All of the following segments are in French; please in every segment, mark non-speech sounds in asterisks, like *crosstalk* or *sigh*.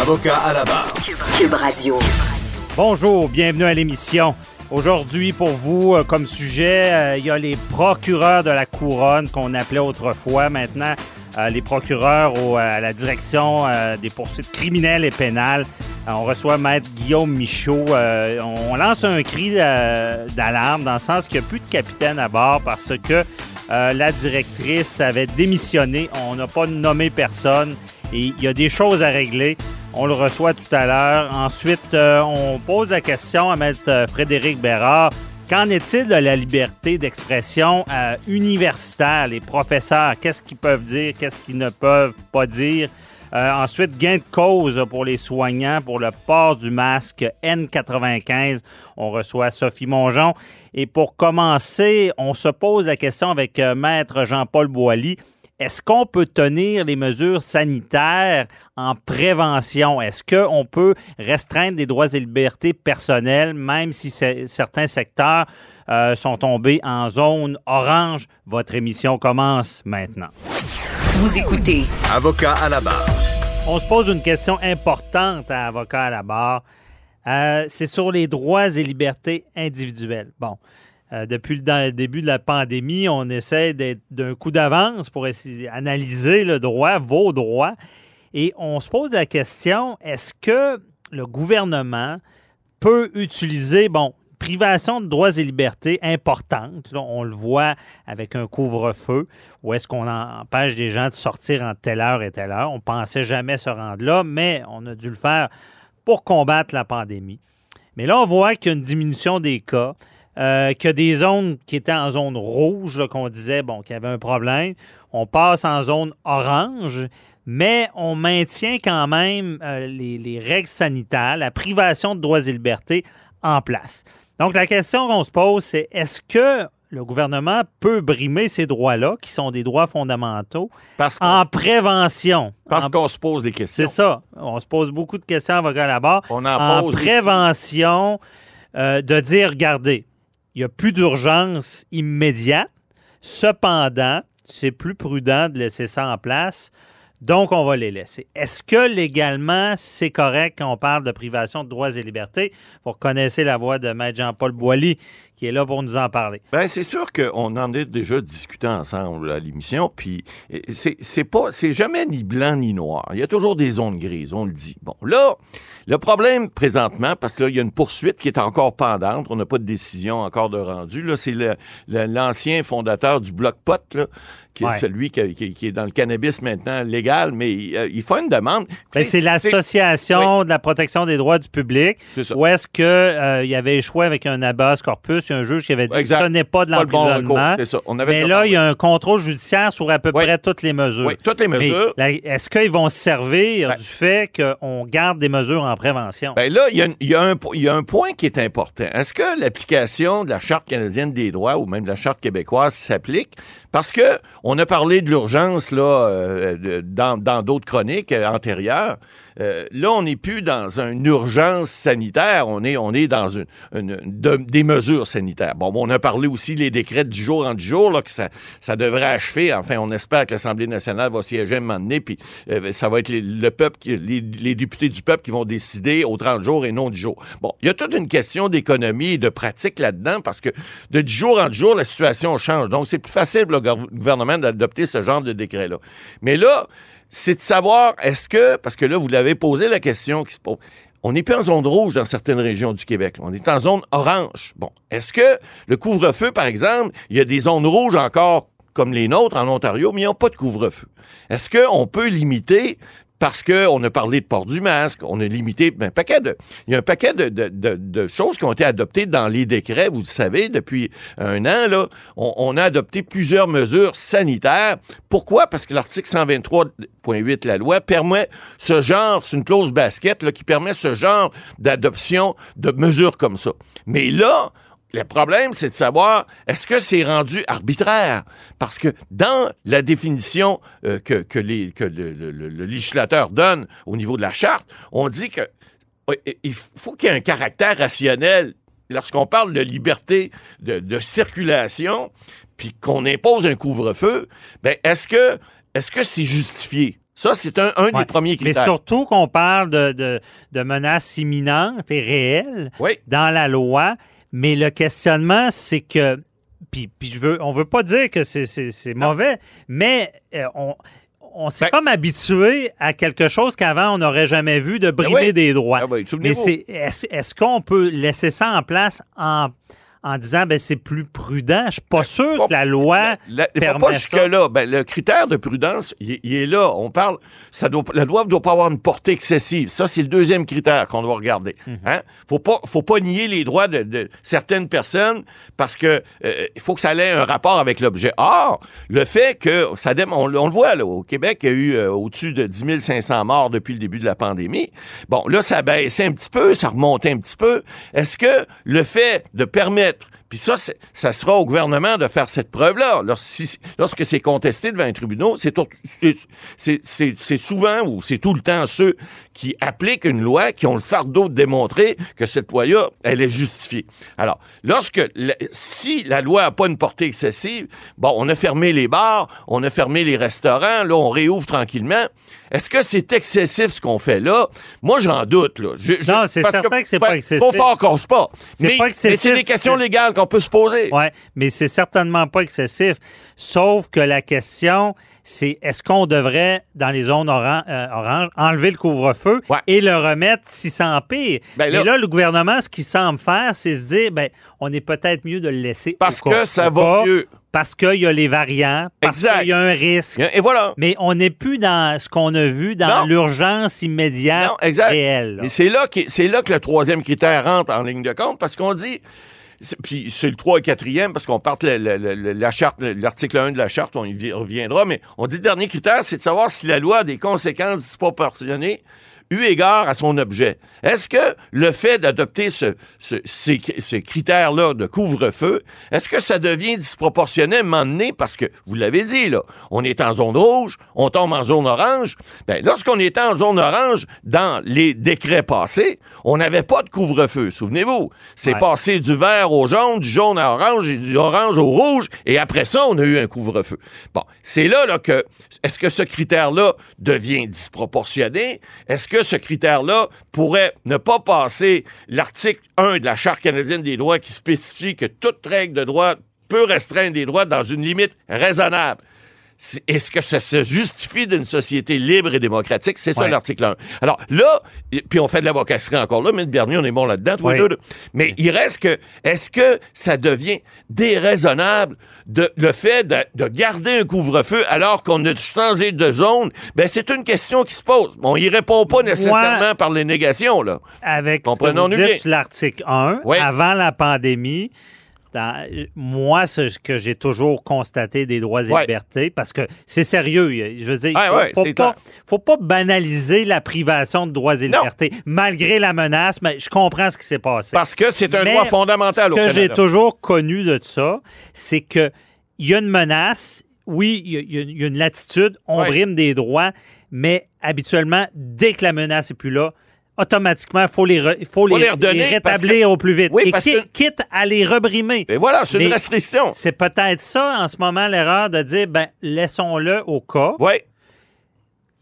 Avocat à la barre. Cube Radio. Bonjour, bienvenue à l'émission. Aujourd'hui, pour vous, euh, comme sujet, euh, il y a les procureurs de la couronne qu'on appelait autrefois. Maintenant, euh, les procureurs au- à la direction euh, des poursuites criminelles et pénales. Euh, on reçoit Maître Guillaume Michaud. Euh, on lance un cri d'alarme dans le sens qu'il n'y a plus de capitaine à bord parce que euh, la directrice avait démissionné. On n'a pas nommé personne et il y a des choses à régler. On le reçoit tout à l'heure. Ensuite, on pose la question à Maître Frédéric Bérard. Qu'en est-il de la liberté d'expression universitaire? Les professeurs, qu'est-ce qu'ils peuvent dire, qu'est-ce qu'ils ne peuvent pas dire? Euh, ensuite, gain de cause pour les soignants pour le port du masque N95. On reçoit Sophie Mongeon. Et pour commencer, on se pose la question avec euh, Maître Jean-Paul Boilly. Est-ce qu'on peut tenir les mesures sanitaires en prévention? Est-ce qu'on peut restreindre des droits et libertés personnelles, même si certains secteurs euh, sont tombés en zone orange? Votre émission commence maintenant. Vous écoutez Avocat à la barre. On se pose une question importante à avocat à la barre. Euh, c'est sur les droits et libertés individuelles. Bon, euh, depuis le, début de la pandémie, on essaie d'être d'un coup d'avance pour essayer d'analyser le droit, vos droits. Et on se pose la question, est-ce que le gouvernement peut utiliser, bon, privation de droits et libertés importante, on le voit avec un couvre-feu, où est-ce qu'on empêche des gens de sortir en telle heure et telle heure? On pensait jamais se rendre là, mais on a dû le faire pour combattre la pandémie. Mais là, on voit qu'il y a une diminution des cas, euh, qu'il y a des zones qui étaient en zone rouge, qu'on disait bon, qu'il y avait un problème. On passe en zone orange, mais on maintient quand même euh, les règles sanitaires, la privation de droits et libertés en place. Donc, la question qu'on se pose, c'est est-ce que le gouvernement peut brimer ces droits-là, qui sont des droits fondamentaux, Parce en prévention? parce En- qu'on se pose des questions. c'est ça. On se pose beaucoup de questions avocat là-bas. On en en pose prévention, euh, de dire, regardez, il n'y a plus d'urgence immédiate. Cependant, c'est plus prudent de laisser ça en place. Donc, on va les laisser. Est-ce que légalement, c'est correct quand on parle de privation de droits et libertés? Vous reconnaissez la voix de Maître Jean-Paul Boilly, qui est là pour nous en parler. Ben, c'est sûr qu'on en a déjà discuté ensemble à l'émission, puis euh, c'est pas, c'est jamais ni blanc ni noir. Il y a toujours des zones grises, on le dit. Bon, là, le problème présentement, parce que là, il y a une poursuite qui est encore pendante, on n'a pas de décision encore de rendu. Là, c'est l'ancien fondateur du Bloc Pot, là, qui est Ouais. celui qui, qui- qui est dans le cannabis maintenant légal, mais euh, il fait une demande. Ben, c'est l'Association de la protection des droits du public. C'est ça. Où est-ce qu'il y avait échoué avec un habeas corpus? Il y a un juge qui avait dit Exact. que ce n'est pas de bon l'emprisonnement. recours, c'est ça. On avait Mais là, il y a un contrôle judiciaire sur à peu Oui. près toutes les mesures. Oui, toutes les mesures. Est-ce qu'ils vont se servir Ben- du fait qu'on garde des mesures en prévention? Ben là, il y, a, il y a un, po- il y a un point qui est important. Est-ce que l'application de la Charte canadienne des droits ou même de la Charte québécoise s'applique? Parce que on a parlé de l'urgence là euh, dans d'autres chroniques euh, antérieures. Euh, là, on n'est plus dans une urgence sanitaire. On est on est dans des mesures sanitaires. Bon, on a parlé aussi des décrets du jour en du jour, là, que ça, ça devrait achever. Enfin, on espère que l'Assemblée nationale va siéger un moment donné, puis euh, ça va être le peuple, les, députés du peuple qui vont décider au 30 jours et non du jour. Bon, il y a toute une question d'économie et de pratique là-dedans, parce que de du jour en jour, la situation change. Donc, c'est plus facile le gouver- gouvernement d'adopter ce genre de décret-là. Mais là, c'est de savoir, est-ce que, parce que là, vous l'avez posé la question qui se pose, on n'est plus en zone rouge dans certaines régions du Québec. On est en zone orange. Bon, est-ce que le couvre-feu, par exemple, il y a des zones rouges encore comme les nôtres en Ontario, mais ils n'ont pas de couvre-feu? Est-ce qu'on peut limiter parce qu'on a parlé de port du masque, on a limité ben, un paquet de. Il y a un paquet de, de- de- de choses qui ont été adoptées dans les décrets, vous le savez, depuis un an, là. On, on a adopté plusieurs mesures sanitaires. Pourquoi? Parce que l'article 123.8 de la loi permet ce genre, c'est une clause basket là, qui permet ce genre d'adoption de mesures comme ça. Mais là, le problème, c'est de savoir, est-ce que c'est rendu arbitraire? Parce que dans la définition euh, que, que les- que le, le- le- le législateur donne au niveau de la charte, on dit que il faut qu'il y ait un caractère rationnel. Lorsqu'on parle de liberté de, de circulation, puis qu'on impose un couvre-feu, ben est-ce que est-ce que c'est justifié? Ça, c'est un, un Ouais. des premiers Mais critères. surtout qu'on parle de, de, de menaces imminentes et réelles Oui. dans la loi. Mais le questionnement, c'est que. Puis, puis je veux, on veut pas dire que c'est, c'est- c'est mauvais, mais euh, on. On s'est Ben- comme habitué à quelque chose qu'avant on n'aurait jamais vu de brimer oui. des droits. Ah oui, Mais est-ce qu'on peut laisser ça en place en, en disant ben c'est plus prudent? Je suis pas sûr pas- que la loi La- permet pas jusque-là. Ben, le critère de prudence, il, il est là. On parle, ça doit, la loi ne doit pas avoir une portée excessive. Ça, c'est le deuxième critère qu'on doit regarder. Mhm. Hein? Faut pas, faut pas nier les droits de, de certaines personnes parce que euh, faut que ça ait un rapport avec l'objet. Or, le fait que ça, on le voit là, au Québec, il y a eu euh, au-dessus de 10 500 morts depuis le début de la pandémie. Bon, là, ça baissait un petit peu, ça remontait un petit peu. Est-ce que le fait de permettre puis ça, ça sera au gouvernement de faire cette preuve-là. Lorsque c'est contesté devant un tribunal, c'est souvent ou c'est tout le temps ceux qui appliquent une loi qui ont le fardeau de démontrer que cette loi-là, elle est justifiée. Alors, lorsque, si la loi n'a pas une portée excessive, bon, on a fermé les bars, on a fermé les restaurants, là, on réouvre tranquillement. Est-ce que c'est excessif ce qu'on fait là? Moi, j'en doute, là. Je- je- Non, c'est certain que c'est pas excessif. Faut fort qu'on se pas. Mais, pas mais excessif, c'est des questions légales qu'on peut se poser. Oui, mais c'est certainement pas excessif. Sauf que la question, c'est est-ce qu'on devrait, dans les zones oran- euh, oranges, enlever le couvre-feu Ouais. et le remettre si ça empire? Ben là- mais là, le gouvernement, ce qu'il semble faire, c'est se dire, ben, on est peut-être mieux de le laisser. Parce que ça va mieux. Parce qu'il y a les variants, parce qu'il y a un risque. Et voilà. Mais on n'est plus dans ce qu'on a vu dans l'urgence immédiate Non, exact. réelle. là. Mais c'est là, que- c'est là que le troisième critère rentre en ligne de compte parce qu'on dit. Puis c'est le 3 et 4e parce qu'on part la, la- charte, l'article 1 de la charte, on y vi- reviendra, mais on dit le dernier critère, c'est de savoir si la loi a des conséquences disproportionnées eu égard à son objet. Est-ce que le fait d'adopter ce, ce- ces, ces critères-là de couvre-feu, est-ce que ça devient disproportionné à un moment donné? Parce que, vous l'avez dit, là, on est en zone rouge, on tombe en zone orange. Ben, lorsqu'on était en zone orange, dans les décrets passés, on n'avait pas de couvre-feu, souvenez-vous. C'est Ouais. passé du vert au jaune, du jaune à orange et du orange au rouge, et après ça, on a eu un couvre-feu. Bon, c'est là, là que, est-ce que ce critère-là devient disproportionné? Est-ce que ce critère-là pourrait ne pas passer l'article 1 de la Charte canadienne des droits qui spécifie que toute règle de droit peut restreindre des droits dans une limite raisonnable? Est-ce que ça se justifie d'une société libre et démocratique? C'est ça l'article 1. Alors là, puis on fait de l'avocasserie encore là, mais Bernier, on est bon là-dedans, Oui. Mais il reste que, est-ce que ça devient déraisonnable de, le fait de, de garder un couvre-feu alors qu'on a changé de zone? Ben, c'est une question qui se pose. On y répond pas nécessairement par les négations, là. avec Comprenons-nous l'article 1, Oui. avant la pandémie, dans- moi, ce que j'ai toujours constaté des droits et Ouais. libertés, parce que c'est sérieux, je veux dire, faut, ouais, faut pas, clair. faut pas banaliser la privation de droits et Non. libertés, malgré la menace, mais je comprends ce qui s'est passé. Parce que c'est un Mais droit fondamental au Ce que j'ai toujours connu de ça, c'est que il y a une menace, oui, il y a- il y, il une latitude, on Ouais. brime des droits, mais habituellement, dès que la menace est plus là, automatiquement, il faut les, re- faut les, les redonner les parce rétablir au plus vite. Oui, Et parce qui- que- quitte à les rebrimer. Et voilà, c'est une restriction. C'est peut-être ça, en ce moment, l'erreur de dire, ben, laissons-le au cas. Oui.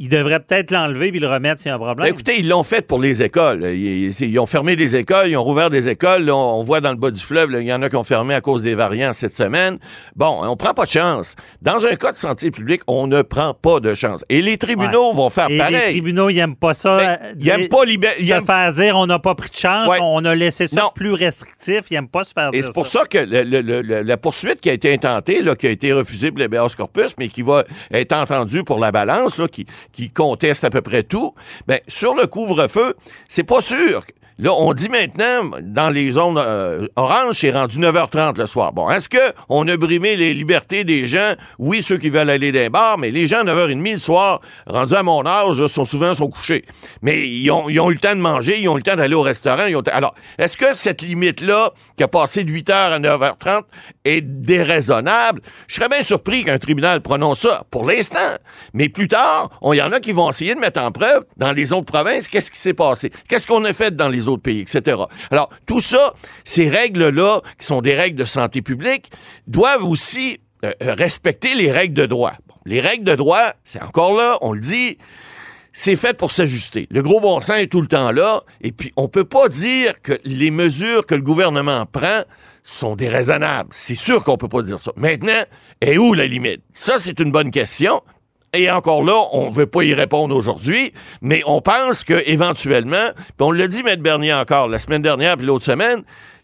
Il devrait peut-être l'enlever puis le remettre s'il y a un problème. Ben, écoutez, ils l'ont fait pour les écoles. Ils, ils- ils ont fermé des écoles, ils ont rouvert des écoles. Là, on, voit dans le bas du fleuve, là, il y en a qui ont fermé à cause des variants cette semaine. Bon, on prend pas de chance. Dans un cas de santé publique, on ne prend pas de chance. Et les tribunaux Ouais. vont faire Et les pareil. tribunaux, ils n'aiment pas ça. Ben, euh, ils aiment dire- pas libérer. se faire dire on n'a pas pris de chance, Ouais. on a laissé ça Non. plus restrictif. Ils n'aiment pas se faire Et dire c'est pour ça que le- le- le- le- la poursuite qui a été intentée, là, qui a été refusée pour l'habeas corpus, mais qui va être entendue pour la balance, là, qui, qui conteste à peu près tout, ben, sur le couvre-feu, c'est pas sûr. Là, on dit maintenant, dans les zones euh, oranges, c'est rendu 9h30 le soir. Bon, est-ce qu'on a brimé les libertés des gens? Oui, ceux qui veulent aller dans les bars, mais les gens, à 9h30 le soir, rendus à mon âge, sont souvent sont couchés. Mais ils ont, eu le temps de manger, ils ont eu le temps d'aller au restaurant. Alors, est-ce que cette limite-là, qui a passé de 8h à 9h30, est déraisonnable? Je serais bien surpris qu'un tribunal prononce ça pour l'instant. Mais plus tard, il y en a qui vont essayer de mettre en preuve dans les autres provinces qu'est-ce qui s'est passé, qu'est-ce qu'on a fait dans les autres pays, etc. Alors, tout ça, ces règles-là, qui sont des règles de santé publique, doivent aussi euh, euh, respecter les règles de droit. Les règles de droit, c'est encore là, on le dit, c'est fait pour s'ajuster. Le gros bon sens est tout le temps là, et puis on peut pas dire que les mesures que le gouvernement prend sont déraisonnables. C'est sûr qu'on peut pas dire ça. Maintenant, est où la limite? Ça, c'est une bonne question. Et encore là, on ne veut pas y répondre aujourd'hui, mais on pense que éventuellement, puis on l'a dit, Maître Bernier encore, la semaine dernière puis l'autre semaine,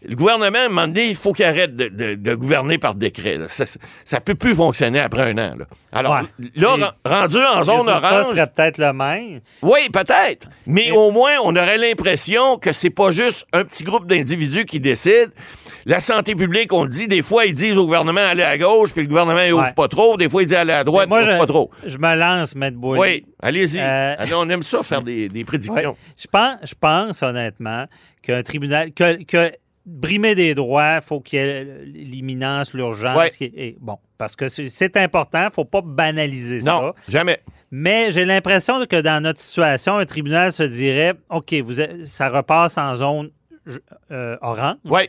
le gouvernement, à un moment donné, il faut qu'il arrête de, de- de gouverner par décret. là. Ça, ça peut plus fonctionner après un an. là. Alors, Ouais. là, rendu en zone orange, serait peut-être le même. oui, peut-être. Mais au moins, on aurait l'impression que c'est pas juste un petit groupe d'individus qui décident. La santé publique, on le dit, des fois, ils disent au gouvernement aller à gauche, puis le gouvernement, il ouvre Ouais. pas trop. Des fois, il dit aller à droite, Moi, il ouvre je, pas trop. je me lance, Maître Boily. Oui, allez-y. Euh, non, on aime ça, faire des, des Ouais. prédictions. Je pense, je pense honnêtement qu'un tribunal, que, que brimer des droits, il faut qu'il y ait l'imminence, l'urgence. Ouais. bon, parce que c'est- important, il ne faut pas banaliser Non, ça. jamais. Mais j'ai l'impression que dans notre situation, un tribunal se dirait OK, vous ça repasse en zone euh, orange. Oui,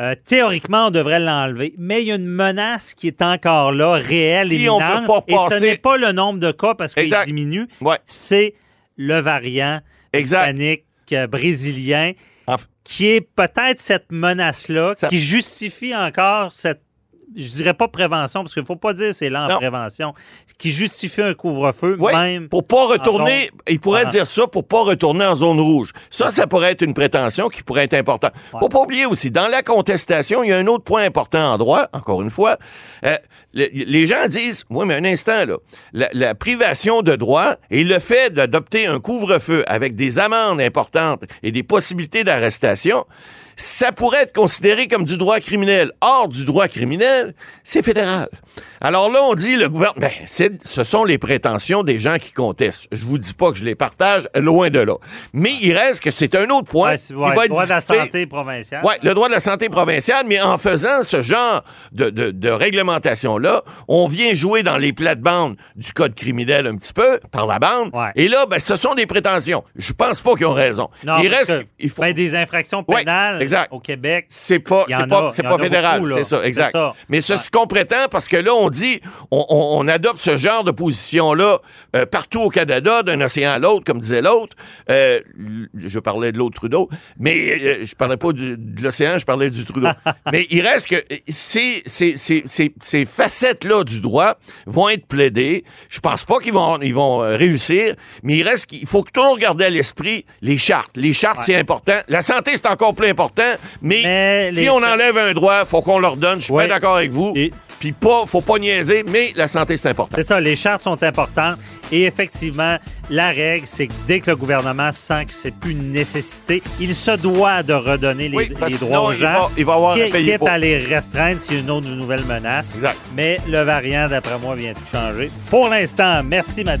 Euh, théoriquement, on devrait l'enlever, mais il y a une menace qui est encore là, réelle, Si imminente, pas et ce n'est pas le nombre de cas parce qu'il diminue, Ouais. c'est le variant hispanique euh, brésilien En- qui est peut-être cette menace-là Ça- qui justifie encore cette je dirais pas prévention, parce qu'il faut pas dire c'est là en prévention, qui justifie un couvre-feu, Oui, même. pour pas retourner, zone il pourrait orange. dire ça pour pas retourner en zone rouge. Ça, ça pourrait être une prétention qui pourrait être importante. Faut pas oublier aussi, dans la contestation, il y a un autre point important en droit, encore une fois. Euh, le- les gens disent, oui, mais un instant, là, la, la privation de droit et le fait d'adopter un couvre-feu avec des amendes importantes et des possibilités d'arrestation, ça pourrait être considéré comme du droit criminel. Or, du droit criminel, c'est fédéral. Alors là, on dit le gouvernement, ben, ce sont les prétentions des gens qui contestent. Je vous dis pas que je les partage, loin de là. Mais il reste que c'est un autre point Ouais, qui ouais, va être droit de la santé provinciale. Oui, le droit de la santé provinciale, mais en faisant ce genre de, de, de réglementation-là, on vient jouer dans les plates-bandes du code criminel un petit peu, par la bande. Ouais. Et là, ben, ce sont des prétentions. Je pense pas qu'ils ont raison. Non, il reste que, il faut... ben, des infractions pénales exact. au Québec. C'est pas, c'est pas, c'est pas fédéral, c'est ça, exact. Ça. Mais c'est Ouais. ce qu'on prétend parce que là, on dit, on, on- on adopte ce genre de position-là euh, partout au Canada, d'un océan à l'autre, comme disait l'autre. Euh, je parlais de l'autre Trudeau, mais euh, je parlais pas du- de l'océan, je parlais du Trudeau. *laughs* mais il reste que ces, ces, ces, ces, ces facettes-là du droit vont être plaidées. Je pense pas qu'ils vont, ils vont euh, réussir, mais il reste qu'il faut toujours garder à l'esprit les chartes. Les chartes, c'est important. La santé, c'est encore plus important, mais, Mais si les on enlève un droit, faut qu'on leur donne. Je suis Ouais. pas d'accord avec vous. Et- Puis pas, faut pas niaiser, mais la santé, c'est important. C'est ça, les chartes sont importantes. Et effectivement, la règle, c'est que dès que le gouvernement sent que c'est plus une nécessité, il se doit de redonner les, Oui, parce les que droits aux sinon, il gens. va- il va avoir quitte- payer quitte à les restreindre s'il y a une autre nouvelle menace. Exact. Mais le variant, d'après moi, vient tout changer. Pour l'instant, merci, Matt.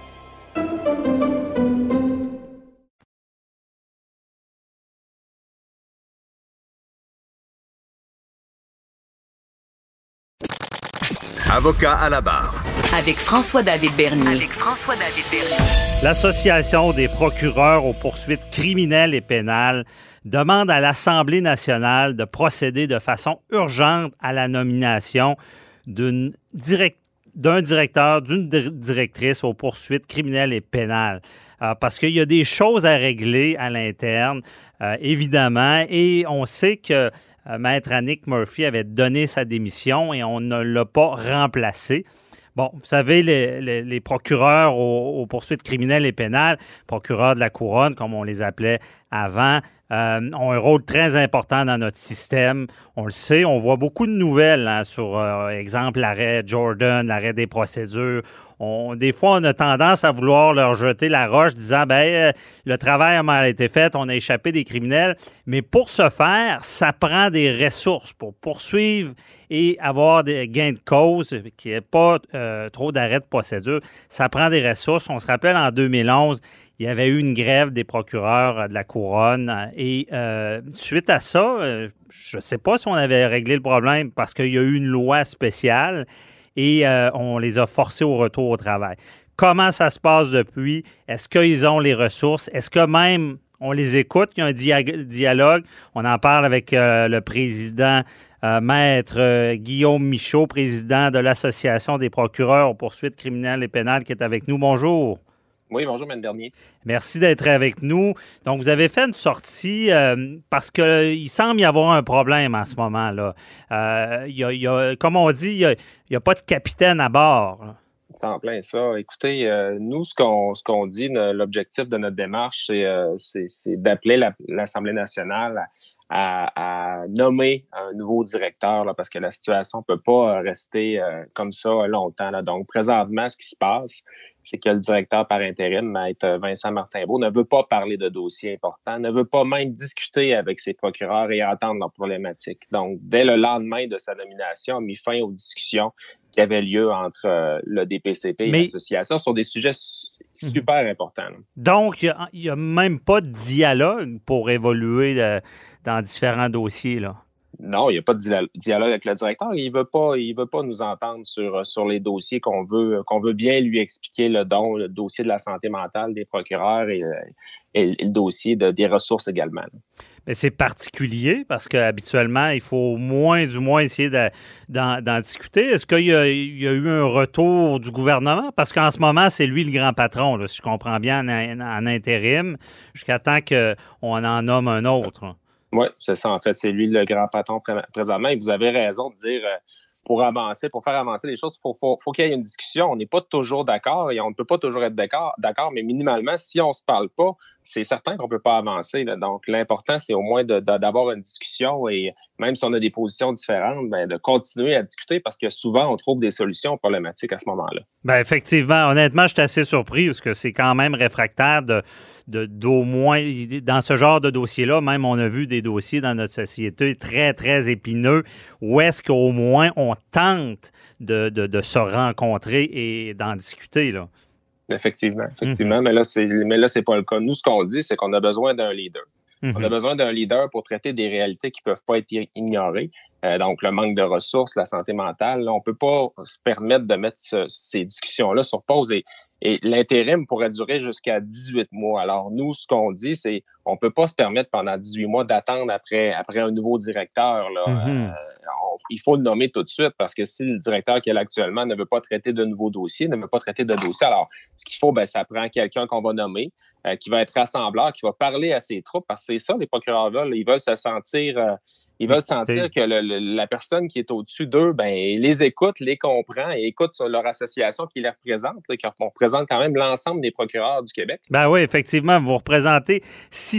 Avocat à la barre. Avec François-David Bernier. Avec François-David Bernier. L'Association des procureurs aux poursuites criminelles et pénales demande à l'Assemblée nationale de procéder de façon urgente à la nomination d'une d'un directeur, d'une dir- directrice aux poursuites criminelles et pénales. Euh, parce qu'il y a des choses à régler à l'interne, euh, évidemment, et on sait que euh, Maître Annick Murphy avait donné sa démission et on ne l'a pas remplacé. Bon, vous savez, les, procureurs aux, aux poursuites criminelles et pénales, procureurs de la couronne, comme on les appelait avant, euh, ont un rôle très important dans notre système. On le sait, on voit beaucoup de nouvelles hein, sur, euh, exemple, l'arrêt Jordan, l'arrêt des procédures. Des fois, on a tendance à vouloir leur jeter la roche disant, ben, euh, le travail a mal été fait, on a échappé des criminels. Mais pour ce faire, ça prend des ressources pour poursuivre et avoir des gains de cause, qu'il n'y ait pas euh, trop d'arrêts de procédure. Ça prend des ressources. On se rappelle en 2011, il y avait eu une grève des procureurs euh, de la couronne et suite à ça, je ne sais pas si on avait réglé le problème parce qu'il y a eu une loi spéciale et euh, on les a forcés au retour au travail. Comment ça se passe depuis? Est-ce qu'ils ont les ressources? Est-ce que même on les écoute? Il y a un dia- dialogue. On en parle avec euh, le président, euh, maître Guillaume Michaud, président de l'Association des procureurs aux poursuites criminelles et pénales, qui est avec nous. Bonjour. Oui, bonjour, M. Bernier. Merci d'être avec nous. Donc, vous avez fait une sortie euh, parce qu'il semble y avoir un problème en ce moment-là. Euh, il y a- il y a- comme on dit, il n'y a, pas de capitaine à bord. là. C'est en plein ça. Écoutez, euh, nous, ce qu'on ce qu'on dit, l'objectif de notre démarche, c'est euh, d'appeler la- l'Assemblée nationale à, à- nommer un nouveau directeur, là, parce que la situation peut pas euh, rester euh, comme ça longtemps. Là. Donc, présentement, ce qui se passe, c'est que le directeur par intérim, maître Vincent Martinbeau, ne veut pas parler de dossiers importants, ne veut pas même discuter avec ses procureurs et entendre leurs problématiques. Donc, dès le lendemain de sa nomination, a mis fin aux discussions qui avaient lieu entre euh, le DPCP et Mais- l'association sur des sujets su- super importants. là. Donc, il n'y a, même pas de dialogue pour évoluer euh, dans différents dossiers. Là? Non, il n'y a pas de dia- dialogue avec le directeur. Il veut pas, il veut pas nous entendre sur, sur les dossiers qu'on veut, qu'on veut bien lui expliquer le don, le dossier de la santé mentale des procureurs et, euh, et le dossier de, des ressources également. Mais c'est particulier parce qu'habituellement, il faut au moins, du moins, essayer de- d'en discuter. Est-ce qu'il y, a- il y a eu un retour du gouvernement? Parce qu'en ce moment, c'est lui le grand patron, là, si je comprends bien, en, en intérim, jusqu'à temps qu'on en nomme un autre. Oui, c'est ça. En fait, c'est lui le grand patron pré- présentement. Et vous avez raison de dire, euh, pour avancer, pour faire avancer les choses, faut, faut, qu'il y ait une discussion. On n'est pas toujours d'accord et on ne peut pas toujours être d'accord, d'accord, mais minimalement, si on se parle pas, c'est certain qu'on peut pas avancer. Donc, l'important, c'est au moins d'avoir une discussion et même si on a des positions différentes, ben, de continuer à discuter parce que souvent, on trouve des solutions problématiques à ce moment-là. Ben effectivement, honnêtement, je suis assez surpris parce que c'est quand même réfractaire de- d'au moins dans ce genre de dossier-là, même on a vu des dossiers dans notre société très, très épineux, où est-ce qu'au moins on tente de, de- de se rencontrer et d'en discuter. Là. Effectivement, effectivement, mais là, c'est mais là, c'est pas le cas. Nous, ce qu'on dit, c'est qu'on a besoin d'un leader. Mhm. On a besoin d'un leader pour traiter des réalités qui peuvent pas être ignorées. Euh, donc, le manque de ressources, la santé mentale, là, on peut pas se permettre de mettre ce- ces discussions-là sur pause. Et, et l'intérim pourrait durer jusqu'à 18 mois. Alors, nous, ce qu'on dit, c'est on peut pas se permettre pendant 18 mois d'attendre après, après un nouveau directeur. Là. Mhm. Euh, on- il faut le nommer tout de suite parce que si le directeur qui est là actuellement ne veut pas traiter de nouveaux dossiers, ne veut pas traiter de dossiers, alors ce qu'il faut, ben, ça prend quelqu'un qu'on va nommer, euh, qui va être rassembleur, qui va parler à ses troupes, parce que c'est ça, les procureurs veulent. Ils veulent se sentir, euh, ils veulent sentir que le- le- la personne qui est au-dessus d'eux, ben, les écoute, les comprend et écoute sur leur association qui les représente, là, qui représente quand même l'ensemble des procureurs du Québec. Ben oui, effectivement, vous représentez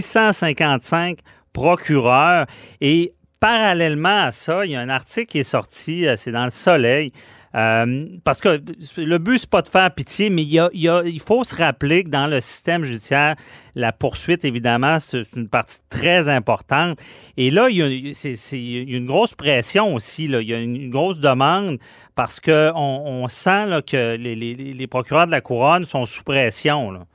655 procureurs et parallèlement à ça, il y a un article qui est sorti, euh, c'est dans le Soleil, Euh, parce que le but, c'est pas de faire pitié, mais il, faut se rappeler que dans le système judiciaire, la poursuite, évidemment, c'est une partie très importante. Et là, il y a, une grosse pression aussi. Il y a une, grosse demande parce qu'on on sent que les, procureurs de la couronne sont sous pression.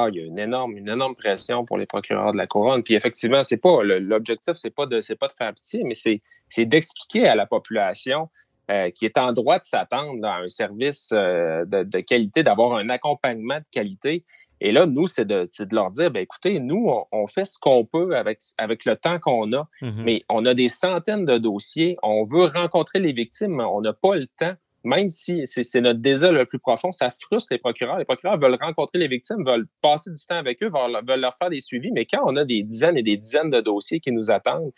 Ah, il y a une énorme, une énorme pression pour les procureurs de la couronne. Puis effectivement, c'est pas l'objectif, c'est pas de c'est pas de faire pitié, mais c'est d'expliquer à la population euh, qui est en droit de s'attendre à un service euh, de, qualité, d'avoir un accompagnement de qualité. Et là, nous, c'est de, de, leur dire, ben écoutez, nous, on, fait ce qu'on peut avec, avec le temps qu'on a, mm-hmm. mais on a des centaines de dossiers, on veut rencontrer les victimes, mais on n'a pas le temps même si c'est notre désir le plus profond, ça frustre les procureurs. Les procureurs veulent rencontrer les victimes, veulent passer du temps avec eux, veulent, leur faire des suivis, mais quand on a des dizaines et des dizaines de dossiers qui nous attendent,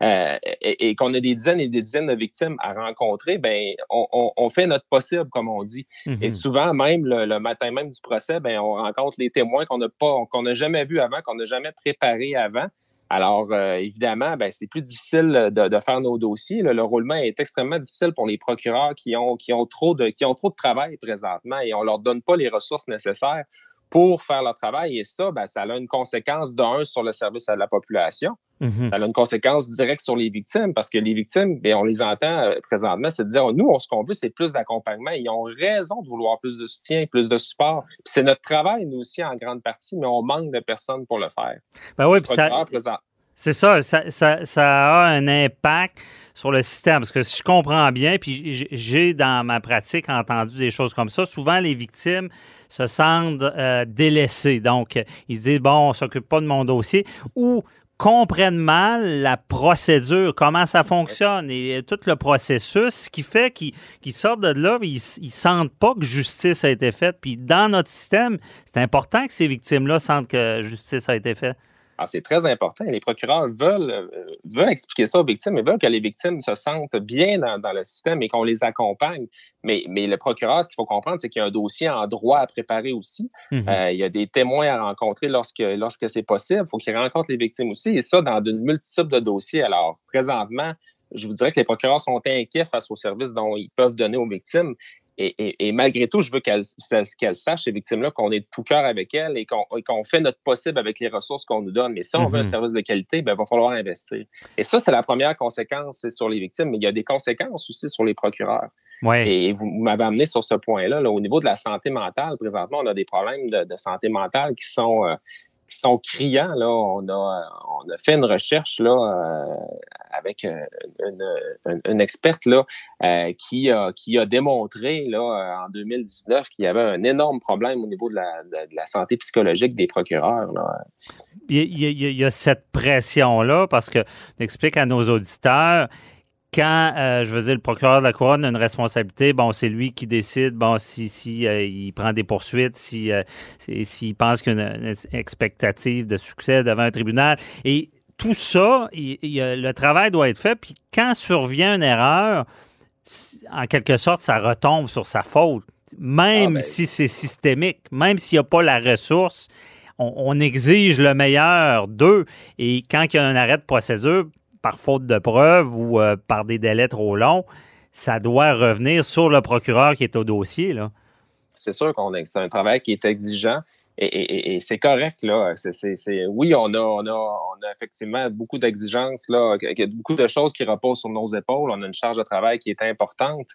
euh, et, qu'on a des dizaines et des dizaines de victimes à rencontrer, ben on, fait notre possible, comme on dit. Et mhm. souvent, même le, matin même du procès, ben on rencontre les témoins qu'on n'a pas, qu'on n'a jamais vus avant, qu'on n'a jamais préparés avant. Alors, euh, évidemment, ben, c'est plus difficile de, faire nos dossiers. Le, roulement est extrêmement difficile pour les procureurs qui ont, qui ont, trop, de, qui ont trop de travail présentement et on leur donne pas les ressources nécessaires pour faire leur travail. Et ça, ben, ça a une conséquence d'un sur le service à la population. Mm-hmm. Ça a une conséquence directe sur les victimes parce que les victimes, ben, on les entend euh, présentement, c'est de dire, nous, ce qu'on veut, c'est plus d'accompagnement. Ils ont raison de vouloir plus de soutien, plus de support. C'est notre travail, nous aussi, en grande partie, mais on manque de personnes pour le faire. Ben oui, puis ça... C'est ça ça, a un impact sur le système. Parce que si je comprends bien, puis j'ai dans ma pratique entendu des choses comme ça, souvent les victimes se sentent euh, délaissées. Donc, ils se disent, bon, on s'occupe pas de mon dossier. Ou comprennent mal la procédure, comment ça fonctionne et tout le processus, ce qui fait qu'ils sortent de là, ils, ils sentent pas que justice a été faite. Puis dans notre système, c'est important que ces victimes-là sentent que justice a été faite. Ah, c'est très important. Les procureurs veulent, euh, veulent expliquer ça aux victimes, ils veulent que les victimes se sentent bien dans, le système et qu'on les accompagne. Mais, mais le procureur, ce qu'il faut comprendre, c'est qu'il y a un dossier en droit à préparer aussi. Mhm. Euh, il y a des témoins à rencontrer lorsque, lorsque c'est possible. Il faut qu'ils rencontrent les victimes aussi. Et ça, dans une multitude de dossiers. Alors, présentement, je vous dirais que les procureurs sont inquiets face aux services dont ils peuvent donner aux victimes. Et, malgré tout, je veux qu'elles qu'elle sachent, ces victimes-là, qu'on est de tout cœur avec elles et qu'on fait notre possible avec les ressources qu'on nous donne. Mais si on veut un mm-hmm. service de qualité, ben, il va falloir investir. Et ça, c'est la première conséquence sur les victimes, mais il y a des conséquences aussi sur les procureurs. Ouais. Et vous m'avez amené sur ce point-là. Là, au niveau de la santé mentale, présentement, on a des problèmes de, santé mentale qui sont euh, qui sont criants. Là, on a, on a fait une recherche là euh, avec euh, une, une, experte là euh, qui a qui a démontré là en 2019 qu'il y avait un énorme problème au niveau de la, de, la santé psychologique des procureurs. Là. Il, y a, il y a cette pression là parce que explique à nos auditeurs quand, euh, je veux dire, le procureur de la couronne a une responsabilité, bon, c'est lui qui décide, bon, si, si euh, il prend des poursuites, si euh, s'il pense qu'il y a une, expectative de succès devant un tribunal. Et tout ça, le travail doit être fait. Puis quand survient une erreur, en quelque sorte, ça retombe sur sa faute. Même ah, ben si c'est systémique, même s'il n'y a pas la ressource, on, on exige le meilleur d'eux. Et quand il y a un arrêt de procédure, par faute de preuve ou euh, par des délais trop longs, ça doit revenir sur le procureur qui est au dossier. Là. C'est sûr qu'on c'est un travail qui est exigeant et, c'est correct là. C'est, oui, on a, on a, on a effectivement beaucoup d'exigences là, beaucoup de choses qui reposent sur nos épaules. On a une charge de travail qui est importante,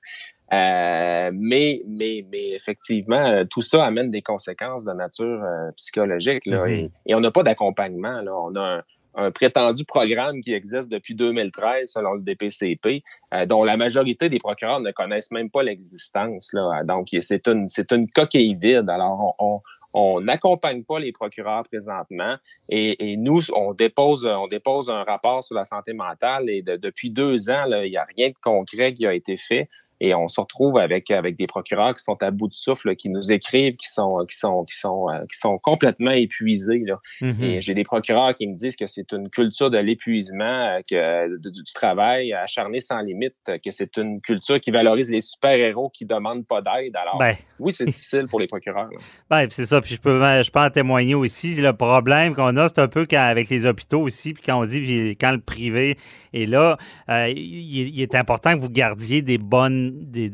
euh, mais, mais, mais effectivement, tout ça amène des conséquences de nature euh, psychologique là, mm-hmm. et, et, on n'a pas d'accompagnement là. On a un, un prétendu programme qui existe depuis 2013 selon le DPCP, euh, dont la majorité des procureurs ne connaissent même pas l'existence. Donc, c'est une, c'est coquille vide. Alors, on, on n'accompagne pas les procureurs présentement et, nous, on dépose, on dépose un rapport sur la santé mentale et depuis deux ans, il n'y a rien de concret qui a été fait et on se retrouve avec avec des procureurs qui sont à bout de souffle, qui nous écrivent, qui sont qui sont qui sont euh, qui sont complètement épuisés. Là. Mm-hmm. Et j'ai des procureurs qui me disent que c'est une culture de l'épuisement, euh, que du, travail acharné sans limite, que c'est une culture qui valorise les super héros qui demandent pas d'aide. Alors ben. oui, c'est *laughs* difficile pour les procureurs. Ben, c'est ça. Puis je peux je peux en témoigner aussi. Le problème qu'on a, c'est un peu avec les hôpitaux aussi, puis quand on dit quand le privé est là, euh, il, est important que vous gardiez des bonnes des,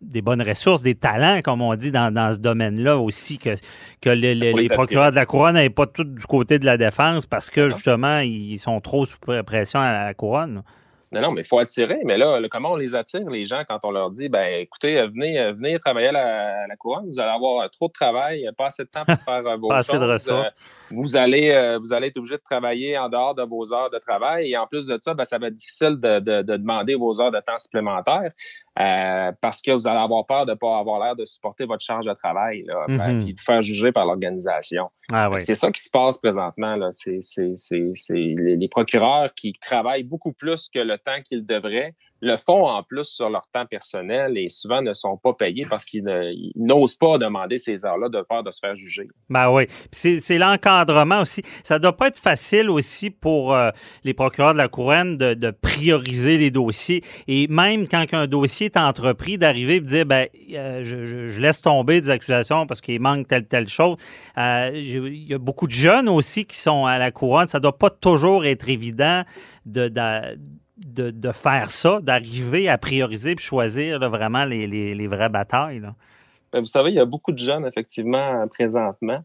des, bonnes ressources, des talents, comme on dit, dans, dans ce domaine-là aussi, que, que les, procureurs de la couronne n'aient pas tout du côté de la défense parce que justement, ils sont trop sous pression à la couronne. Non, non, mais il faut attirer. Mais là, comment on les attire, les gens, quand on leur dit, ben, écoutez, euh, venez, euh, venez travailler à la, couronne, vous allez avoir trop de travail, pas assez de temps pour faire vos *laughs* pas Assez de ressources vous allez, euh, vous allez être obligé de travailler en dehors de vos heures de travail. Et en plus de ça, ben, ça va être difficile de, de, de, demander vos heures de temps supplémentaires euh, parce que vous allez avoir peur de ne pas avoir l'air de supporter votre charge de travail là, et ben, mm-hmm. de faire juger par l'organisation. Ah, C'est ça qui se passe présentement. Là. C'est, c'est, c'est, les, les procureurs qui travaillent beaucoup plus que le temps qu'ils devraient le font en plus sur leur temps personnel et souvent ne sont pas payés parce qu'ils n'osent pas demander ces heures-là de peur de se faire juger. Ben oui. C'est l'encadrement aussi. Ça doit pas être facile aussi pour euh, les procureurs de la couronne de, prioriser les dossiers. Et même quand un dossier est entrepris, d'arriver et de dire ben, euh, je, laisse tomber des accusations parce qu'il manque telle, telle chose. Euh, il y a beaucoup de jeunes aussi qui sont à la couronne. Ça doit pas toujours être évident de, de de, faire ça, d'arriver à prioriser et choisir vraiment les, les, vraies batailles? Ben, vous savez, il y a beaucoup de jeunes, effectivement, présentement,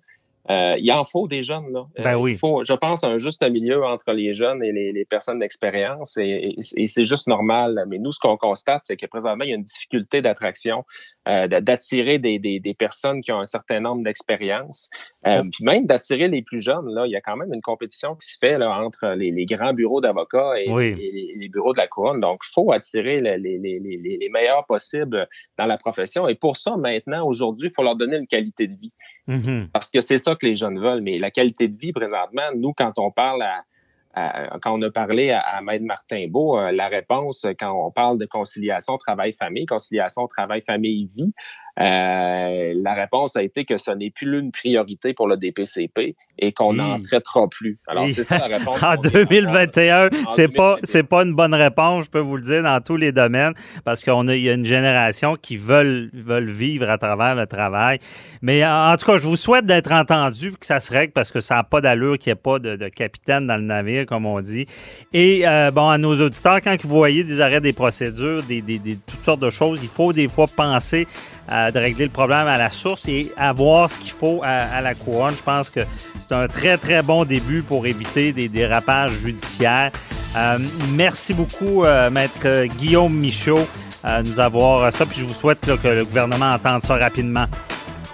euh, il en faut des jeunes là. Ben euh, oui. Il faut, je pense, un juste milieu entre les jeunes et les, les personnes d'expérience et, et, c'est juste normal. Mais nous, ce qu'on constate, c'est que présentement, il y a une difficulté d'attraction, euh, d'attirer des, des, des, personnes qui ont un certain nombre d'expérience, euh, puis même d'attirer les plus jeunes. Là, il y a quand même une compétition qui se fait là, entre les, les grands bureaux d'avocats et, les, bureaux de la couronne. Donc, il faut attirer les, les, meilleurs possibles dans la profession. Et pour ça, maintenant, aujourd'hui, il faut leur donner une qualité de vie. Mm-hmm. Parce que c'est que les jeunes veulent. Mais la qualité de vie, présentement, nous, quand on parle à, quand on a parlé à, à Maître Martin Beau, euh, la réponse, quand on parle de conciliation travail-famille, conciliation travail-famille-vie, euh, la réponse a été que ce n'est plus une priorité pour le DPCP et qu'on n'en traitera plus. Alors, c'est ça la *laughs* réponse. en 2021, c'est pas, c'est pas une bonne réponse, je peux vous le dire, dans tous les domaines, parce qu'il y a une génération qui veulent, veulent vivre à travers le travail. Mais en tout cas, je vous souhaite d'être entendu, que ça se règle, parce que ça n'a pas d'allure qu'il n'y ait pas de, capitaine dans le navire, comme on dit. Et, euh, bon, à nos auditeurs, quand vous voyez des arrêts des procédures, des, des, des, toutes sortes de choses, il faut des fois penser à, de régler le problème à la source et à voir ce qu'il faut à, la couronne. Je pense que c'est un très, très bon début pour éviter des dérapages judiciaires. Euh, merci beaucoup, euh, Maître Guillaume Michaud, euh, nous avoir ça. Puis je vous souhaite que le gouvernement entende ça rapidement.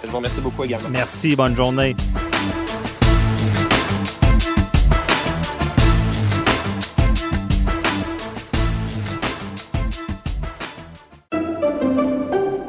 Je vous remercie beaucoup également. Merci, bonne journée.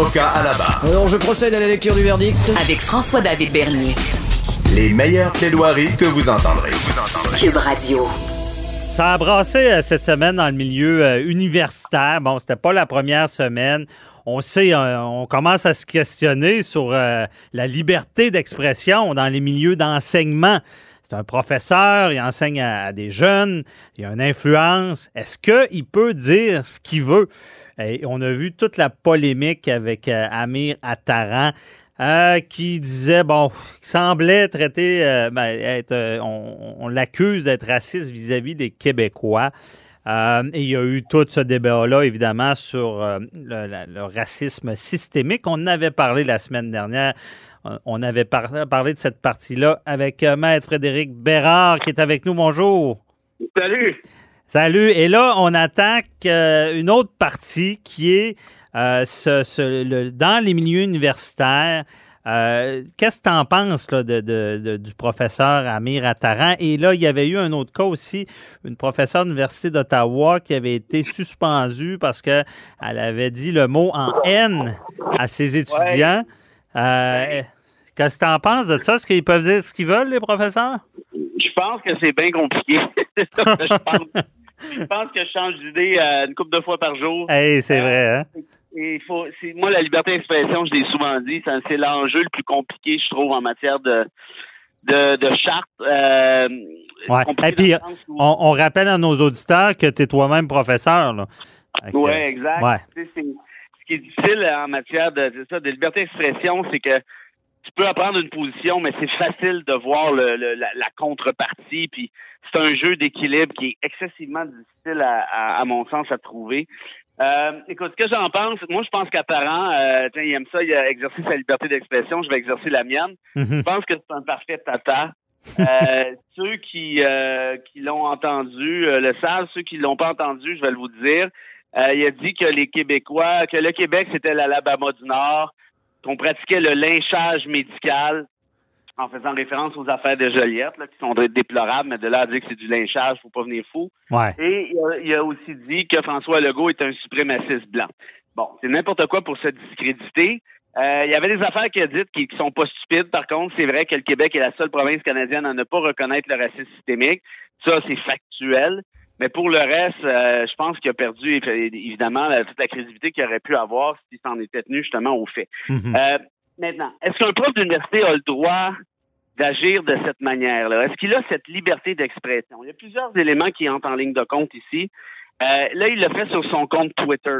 Avocat à la barre. Alors, je procède à la lecture du verdict. Avec François-David Bernier. Les meilleures plaidoiries que vous entendrez. Cube Radio. Ça a brassé euh, cette semaine dans le milieu euh, universitaire. Bon, c'était pas la première semaine. On sait, euh, on commence à se questionner sur la liberté d'expression dans les milieux d'enseignement. C'est un professeur, il enseigne à, des jeunes, il a une influence. Est-ce qu'il peut dire ce qu'il veut? On a vu toute la polémique avec euh, Amir Attaran. Euh, qui disait, bon, qui semblait traiter, euh, ben, être, on, l'accuse d'être raciste vis-à-vis des Québécois. et il y a eu tout ce débat-là, évidemment, sur le, racisme systémique. On en avait parlé la semaine dernière. On avait parlé de cette partie-là avec Maître Frédéric Bérard qui est avec nous. Bonjour. Salut. Salut. Et là, on attaque euh, une autre partie qui est euh, ce, dans les milieux universitaires. Euh, qu'est-ce que tu en penses de, du professeur Amir Attaran? Et là, il y avait eu un autre cas aussi, une professeure de l'Université d'Ottawa qui avait été suspendue parce qu'elle avait dit le mot en haine à ses étudiants. Qu'est-ce que tu en penses de ça? Est-ce qu'ils peuvent dire ce qu'ils veulent, les professeurs? Je pense que c'est bien compliqué. *laughs* je pense je pense que je change d'idée euh, une couple de fois par jour. Hey, c'est Euh, vrai, hein? Et faut, moi, la liberté d'expression, je l'ai souvent dit, c'est l'enjeu le plus compliqué, je trouve, en matière de, de, de charte. Euh, Ouais. Et puis, où- on, on rappelle à nos auditeurs que tu es toi-même professeur. Oui, exact. Ouais. Qui est difficile en matière de, c'est ça, de liberté d'expression, c'est que tu peux apprendre une position, mais c'est facile de voir le, le- la, la contrepartie. Puis c'est un jeu d'équilibre qui est excessivement difficile à, à, à mon sens à trouver. Euh, écoute, ce que j'en pense, moi je pense qu'apparent, euh, tiens, il aime ça, il a exercé sa liberté d'expression, je vais exercer la mienne. Mhm. Je pense que c'est un parfait tata. Euh, *laughs* ceux qui, qui l'ont entendu le savent, ceux qui l'ont pas entendu, je vais le vous dire. Euh, il a dit que les Québécois, que le Québec, c'était l'Alabama du Nord, qu'on pratiquait le lynchage médical en faisant référence aux affaires de Joliette, là, qui sont dé- déplorables, mais de là à dire que c'est du lynchage, faut pas venir fou. Ouais. Et il a, il a aussi dit que François Legault est un suprémaciste blanc. Bon, c'est n'importe quoi pour se discréditer. Euh, il y avait des affaires qu'il a dites qui, qui sont pas stupides. Par contre, c'est vrai que le Québec est la seule province canadienne à ne pas reconnaître le racisme systémique. Ça, c'est factuel. Mais pour le reste, euh, je pense qu'il a perdu évidemment la- toute la crédibilité qu'il aurait pu avoir s'il s'en était tenu justement au fait. Mhm. Euh, maintenant, est-ce qu'un prof d'université a le droit d'agir de cette manière-là? Est-ce qu'il a cette liberté d'expression? Il y a plusieurs éléments qui entrent en ligne de compte ici. Euh, là, il l'a fait sur son compte Twitter.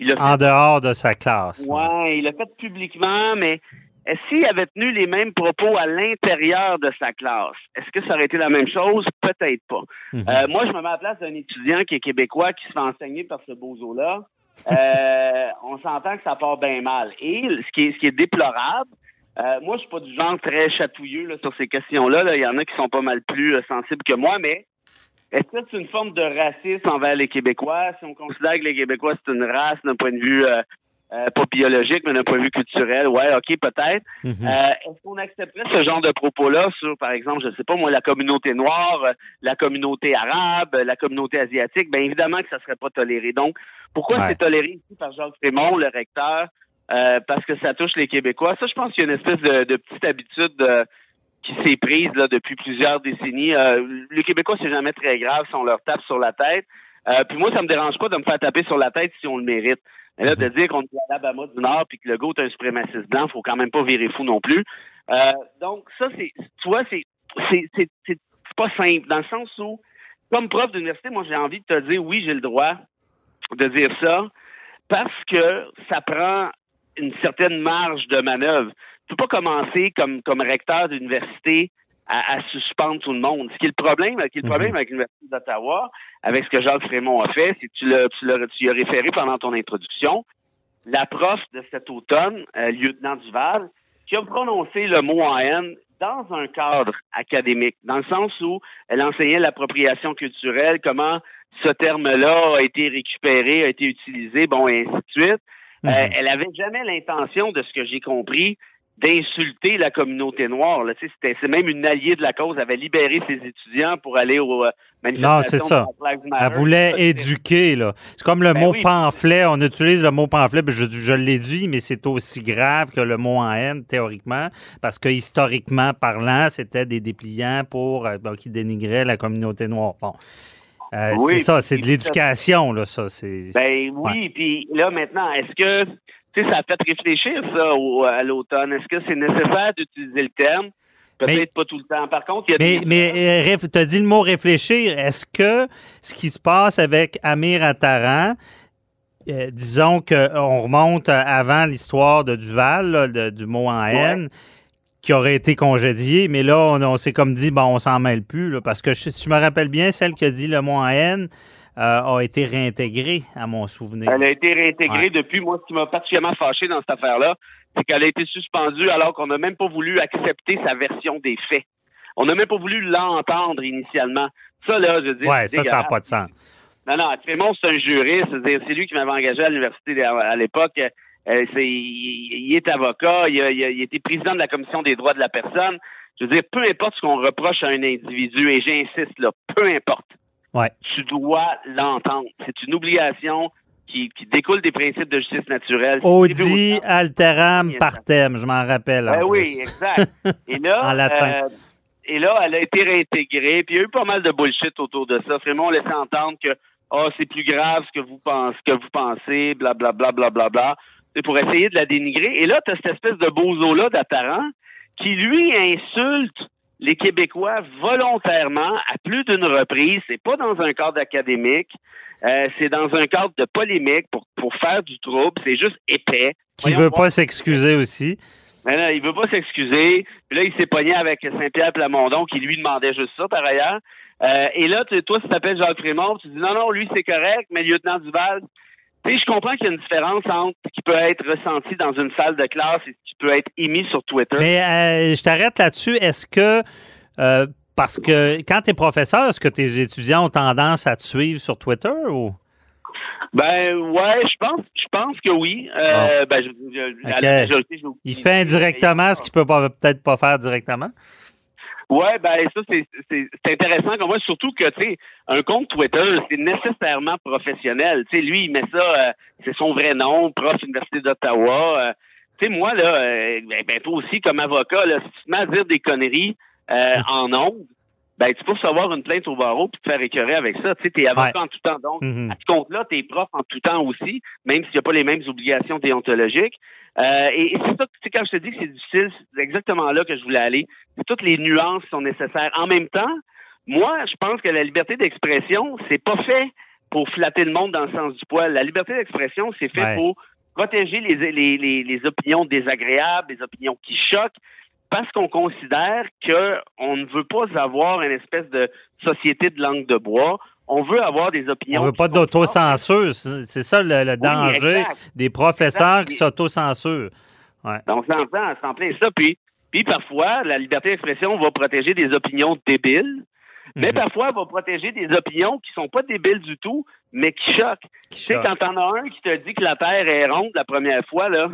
Il l'a fait En dehors de sa classe. Ouais, il l'a fait publiquement, mais s'il avait tenu les mêmes propos à l'intérieur de sa classe, est-ce que ça aurait été la même chose? Peut-être pas. Mhm. Euh, moi, je me mets à la place d'un étudiant qui est québécois, qui se fait enseigner par ce bozo-là. Euh, *laughs* on s'entend que ça part bien mal. Et ce qui est, ce qui est déplorable, euh, moi, je suis pas du genre très chatouilleux là, sur ces questions-là. là. Il y en a qui sont pas mal plus euh, sensibles que moi, mais est-ce que c'est une forme de racisme envers les Québécois? Si on considère que les Québécois, c'est une race d'un point de vue euh, euh, pas biologique, mais d'un point de vue culturel, ouais, OK, peut-être. Mhm. Euh, Est-ce qu'on accepterait ce genre de propos-là sur, par exemple, je sais pas moi, la communauté noire, la communauté arabe, la communauté asiatique? Bien évidemment que ça serait pas toléré. Donc, pourquoi Ouais. c'est toléré ici par Jacques Frémont, le recteur? Euh, parce que ça touche les Québécois. Ça, je pense qu'il y a une espèce de, de petite habitude euh, qui s'est prise là, depuis plusieurs décennies. Euh, les Québécois, c'est jamais très grave si on leur tape sur la tête. Euh, puis moi, ça me dérange pas de me faire taper sur la tête si on le mérite. Mais là, de dire qu'on est à l'Alabama du Nord puis que le est un suprémaciste blanc, faut quand même pas virer fou non plus. Euh, donc, ça, c'est, tu vois, c'est, c'est, c'est, c'est pas simple, dans le sens où, comme prof d'université, moi, j'ai envie de te dire, oui, j'ai le droit de dire ça, parce que ça prend une certaine marge de manœuvre. Tu peux pas commencer comme, comme recteur d'université à, à suspendre tout le monde. Ce qui est le problème, qui est le problème avec l'Université d'Ottawa, avec ce que Jacques Frémont a fait, c'est que tu l'as, tu l'as, tu y as référé pendant ton introduction. La prof de cet automne, euh, lieutenant Duval, qui a prononcé le mot en haine dans un cadre académique, dans le sens où elle enseignait l'appropriation culturelle, comment ce terme-là a été récupéré, a été utilisé, bon, et ainsi de suite. Mhm. Euh, elle avait jamais l'intention, de ce que j'ai compris, d'insulter la communauté noire. Là. C'est même une alliée de la cause. Elle avait libéré ses étudiants pour aller aux euh, manifestations. Non, c'est ça. Elle voulait Ça, éduquer, là. C'est comme le Ben mot oui. pamphlet. On utilise le mot pamphlet, je, je l'ai dit, mais c'est aussi grave que le mot en haine, théoriquement, parce que historiquement parlant, c'était des dépliants pour euh, qui dénigraient la communauté noire. Bon. Euh, Oui, c'est ça, c'est de l'éducation, là, ça. C'est... Ben oui, puis là maintenant, est-ce que ça a fait réfléchir ça au- à l'automne? Est-ce que c'est nécessaire d'utiliser le terme? Peut-être Mais- pas tout le temps. Par contre, il y a Mais, des mais tu as dit le mot réfléchir. Est-ce que ce qui se passe avec Amir Attaran, euh, disons qu'on remonte euh, avant l'histoire de Duval, là, de- du mot en haine, qui aurait été congédié, mais là, on, on s'est comme dit, bon, on s'en mêle plus, là, parce que je- si je me rappelle bien, celle qui a dit le mot en haine euh, a été réintégrée, à mon souvenir. Elle a été réintégrée Ouais. depuis. Moi, ce qui m'a particulièrement fâché dans cette affaire-là, c'est qu'elle a été suspendue alors qu'on n'a même pas voulu accepter sa version des faits. On n'a même pas voulu l'entendre initialement. Ça, là, je veux dire. Ouais, c'est ça, ça n'a pas de sens. Non, non, Trémont, c'est un juriste. C'est lui qui m'avait engagé à l'université à, à l'époque. Euh, c'est, il, il est avocat. Il a, il a- il a été président de la commission des droits de la personne. Je veux dire, peu importe ce qu'on reproche à un individu, et j'insiste là, peu importe, Ouais. tu dois l'entendre. C'est une obligation qui, qui découle des principes de justice naturelle. Audi alteram partem, je m'en rappelle. en ben oui, exact. *laughs* Et là, En latin. euh, et là, elle a été réintégrée. Puis il y a eu pas mal de bullshit autour de ça. Vraiment, on laissait entendre que oh, c'est plus grave ce que vous pensez, que vous pensez, blablabla, blablabla. Bla, bla, bla. C'est pour essayer de la dénigrer. Et là, tu as cette espèce de bozo-là d'Ataran qui, lui, insulte les Québécois volontairement à plus d'une reprise. C'est pas dans un cadre académique, euh, c'est dans un cadre de polémique pour, pour faire du trouble. C'est juste épais. Qui veut pas s'excuser aussi. Mais là, il veut pas s'excuser. Puis là, il s'est pogné avec Saint-Pierre Plamondon qui lui demandait juste ça par ailleurs. Euh, et là, toi, si tu t'appelles Jacques Frémont, tu dis non, non, lui, c'est correct, mais lieutenant Duval, tu je comprends qu'il y a une différence entre ce qui peut être ressenti dans une salle de classe et ce qui peut être émis sur Twitter. Mais euh, je t'arrête là-dessus. Est-ce que, euh, parce que quand tu es professeur, est-ce que tes étudiants ont tendance à te suivre sur Twitter ou? Ben ouais, je pense, je pense que oui. Euh, ben, je, je, okay. la majorité, Il fait indirectement ce qu'il peut peut-être pas faire directement. Ouais, ben ça c'est intéressant comme moi, surtout que tu sais un compte Twitter c'est nécessairement professionnel. Tu sais lui il met ça, euh, c'est son vrai nom, prof Université d'Ottawa. Euh, tu sais moi là, euh, ben, ben, toi aussi comme avocat là, si tu te mets à dire des conneries en ondes, ben tu peux recevoir une plainte au barreau puis te faire écœurer avec ça. Tu sais t'es avocat en tout temps donc Mhm. à ce compte-là t'es prof en tout temps aussi, même s'il n'y a pas les mêmes obligations déontologiques. Euh, et, et c'est ça, c'est quand je te dis que c'est difficile, c'est exactement là que je voulais aller. Toutes les nuances sont nécessaires. En même temps, moi, je pense que la liberté d'expression, c'est pas fait pour flatter le monde dans le sens du poil. La liberté d'expression, c'est fait Ouais. pour protéger les, les, les, les opinions désagréables, les opinions qui choquent, parce qu'on considère que on ne veut pas avoir une espèce de société de langue de bois. On veut avoir des opinions. On veut pas d'autocensure. C'est ça le, le danger des professeurs Exact. qui s'autocensurent. Ouais. Donc, c'est en plein, c'est en plein ça. Puis, puis parfois, la liberté d'expression va protéger des opinions débiles, mais Mhm. parfois, elle va protéger des opinions qui sont pas débiles du tout, mais qui choquent. Qui Tu sais, quand t'en as un qui te dit que la Terre est ronde la première fois, là,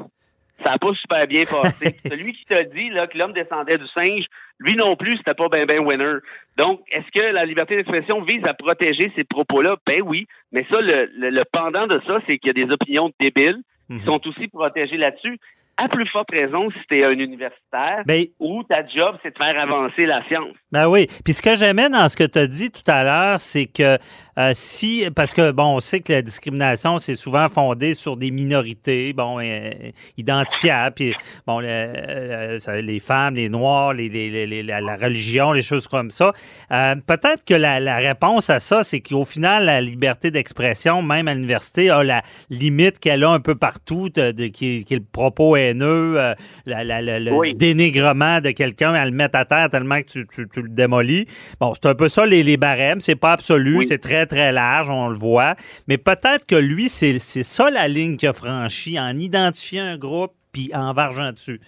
ça n'a pas super bien passé. *laughs* Celui qui te dit là, que l'homme descendait du singe, lui non plus, c'était pas ben ben winner. Donc, est-ce que la liberté d'expression vise à protéger ces propos-là? Ben oui. Mais ça, le, le, le pendant de ça, c'est qu'il y a des opinions débiles Mhm. qui sont aussi protégées là-dessus. À plus forte raison si tu es un universitaire Ben, où ta job, c'est de faire avancer la science. Ben oui. Puis ce que j'aimais dans ce que tu as dit tout à l'heure, c'est que euh, si, parce que bon, on sait que la discrimination, c'est souvent fondé sur des minorités, bon, euh, identifiables, puis bon, le- les femmes, les noirs, les, les- la, la religion, les choses comme ça. Euh, Peut-être que la, la réponse à ça, c'est qu'au final, la liberté d'expression, même à l'université, a la limite qu'elle a un peu partout, de, de- qui, qui est le propos haineux, euh, la- la- la- le Oui. dénigrement de quelqu'un, à le mettre à terre tellement que tu, tu- tu le démolis. Bon, c'est un peu ça les, les barèmes. C'est pas absolu, Oui. c'est très, très large, on le voit. Mais peut-être que lui, c'est ça la ligne qu'il a franchie en identifiant un groupe puis en vargeant dessus.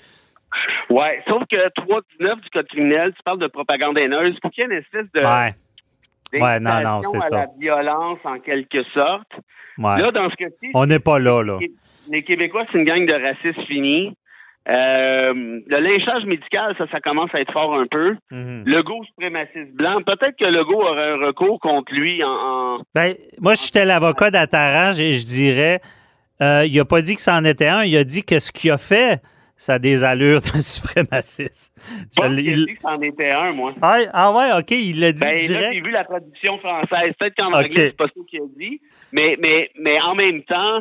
Ouais, sauf que 319 du Code criminel, tu parles de propagande haineuse, pour qu'il y ait une espèce de Ouais, Ouais, non, non, c'est ça. la violence en quelque sorte. ouais. Là, dans ce cas-ci, On n'est pas là, là. Les Québécois, c'est une gang de racistes finis. Euh, le lynchage médical, ça, ça commence à être fort un peu. Mhm. Le go suprémaciste blanc, peut-être que le go aurait un recours contre lui en, en- Ben, moi, j'étais l'avocat d'Attaran, je, je dirais, euh, il a pas dit que c'en était un, il a dit que ce qu'il a fait, ça a des allures d'un *laughs* suprémaciste. Je il- dit que c'en était un, moi. Ah, ah ouais, OK, il l'a dit Ben, là, j'ai vu la traduction française. Peut-être qu'en anglais, c'est pas ça qu'il a dit. Mais, mais, mais en même temps,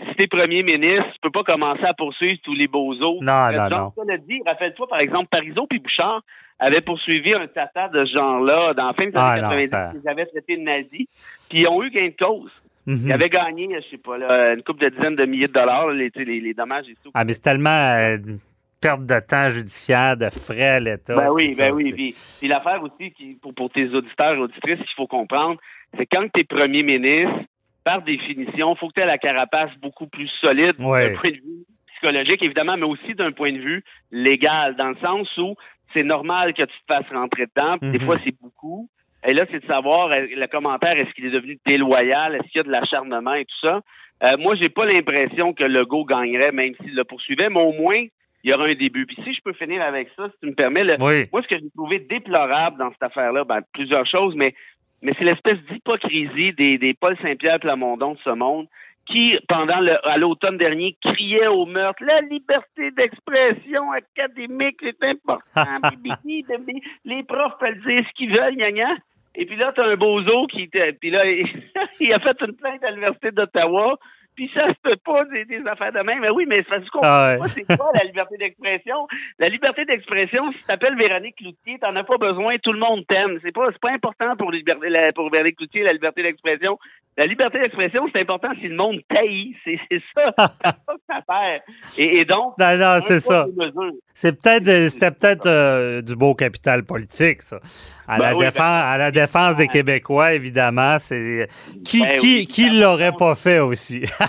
si t'es premier ministre, tu peux pas commencer à poursuivre tous les beaux autres. Non, Euh, non, non. L'a dit. Rappelle-toi, par exemple, Parizeau puis Bouchard avaient poursuivi un tata de ce genre-là dans la fin des Ah, années non, 90. ça- Ils avaient traité de nazis. Puis ils ont eu gain de cause. Mhm. Ils avaient gagné, je sais pas, là, une couple de dizaines de milliers de dollars, là, les, les, les dommages et tout. Ah, mais c'est tellement euh, une perte de temps judiciaire, de frais à l'État. Ben oui, ben ça, oui. puis l'affaire aussi, qui, pour, pour tes auditeurs et auditrices, qu'il faut comprendre, c'est quand tu es premier ministre, par définition, il faut que tu aies la carapace beaucoup plus solide Ouais. d'un point de vue psychologique, évidemment, mais aussi d'un point de vue légal, dans le sens où c'est normal que tu te fasses rentrer dedans, puis des Mhm. fois c'est beaucoup. Et là, c'est de savoir, le commentaire, est-ce qu'il est devenu déloyal, est-ce qu'il y a de l'acharnement et tout ça. Euh, moi, j'ai pas l'impression que Legault gagnerait, même s'il le poursuivait, mais au moins, il y aura un début. Puis si je peux finir avec ça, si tu me permets, le, Oui. moi, ce que j'ai trouvé déplorable dans cette affaire-là, ben, plusieurs choses, mais, mais c'est l'espèce d'hypocrisie des, des Paul Saint-Pierre Plamondon de ce monde qui, pendant le, à l'automne dernier, criait au meurtre La liberté d'expression académique, c'est important. *laughs* les profs peuvent dire ce qu'ils veulent, gna, gna. Et puis là, tu as un bozo qui puis là, *laughs* il a fait une plainte à l'Université d'Ottawa puis ça se peut pas des, affaires de même. Mais oui, mais ça se comprend ah c'est quoi la liberté d'expression? La liberté d'expression, si tu t'appelles Véronique Cloutier, t'en as pas besoin, tout le monde t'aime. C'est pas, pas important pour, liberté, pour Véronique Cloutier, la liberté d'expression. La liberté d'expression, c'est important si le monde taillit. C'est, ça. *laughs* c'est ça faire. Et, et donc. Non, non, c'est ça. C'est peut-être, c'était peut-être euh, du beau capital politique, ça. À, la, ben, défense, à la défense des Québécois, évidemment, c'est. Qui, ben qui, qui l'aurait pas fait aussi? *laughs*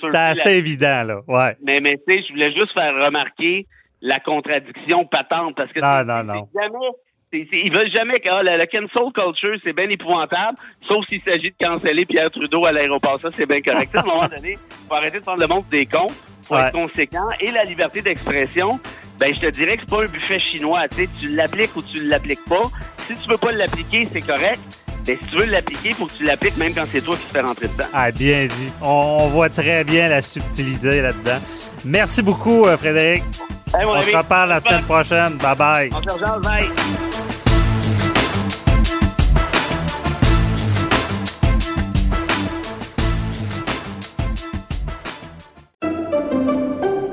C'était assez évident, là. Ouais. Mais, mais tu sais, je voulais juste faire remarquer la contradiction patente parce que non, non, non. jamais ils veulent jamais que ah, la, cancel culture, c'est bien épouvantable, sauf s'il s'agit de canceller Pierre Trudeau à l'aéroport. Ça, c'est bien correct. à un moment donné, faut arrêter de prendre le monde des cons, faut être conséquent. Et la liberté d'expression, ben je te dirais que c'est pas un buffet chinois. Tu l'appliques ou tu l'appliques pas. Si tu peux pas l'appliquer, c'est correct. Mais si tu veux l'appliquer, il faut que tu l'appliques même quand c'est toi qui te fais rentrer dedans. Ah, bien dit. On, voit très bien la subtilité là-dedans. Merci beaucoup, euh, Frédéric. on se reparle la semaine prochaine. Bye bye. On se bye.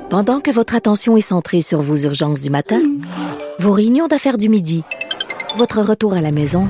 Pendant que votre attention est centrée sur vos urgences du matin, vos réunions d'affaires du midi, votre retour à la maison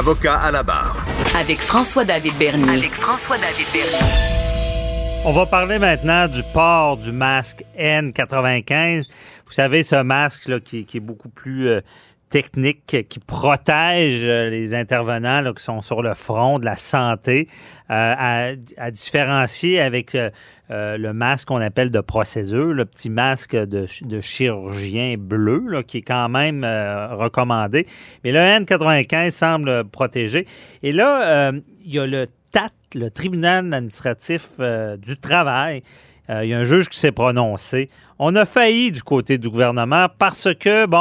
Avocat à la barre. Avec François-David Bernier. Avec François-David Bernier. On va parler maintenant du port du masque N95. Vous savez, ce masque là, qui, est beaucoup plus euh, technique qui protège euh, les intervenants là, qui sont sur le front de la santé, euh, à, différencier avec euh, le masque qu'on appelle de procédure, le petit masque de, de chirurgien bleu, là, qui est quand même recommandé. Mais le N95 semble protéger. Et là, il y a le TAT, le tribunal administratif du travail, il y a un juge qui s'est prononcé. On a failli du côté du gouvernement parce que, bon,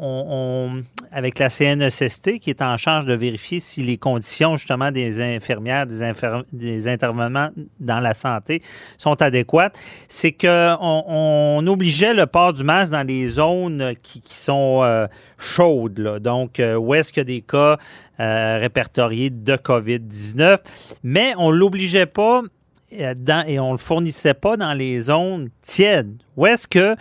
on, avec la CNESST qui est en charge de vérifier si les conditions justement des infirmières, des, des intervenants dans la santé sont adéquates, c'est qu'on on obligeait le port du masque dans les zones qui, sont euh, chaudes. Là. Donc, euh, où est-ce qu'il y a des cas euh, répertoriés de COVID-19, mais on l'obligeait pas et on ne le fournissait pas dans les zones tièdes. Où est-ce que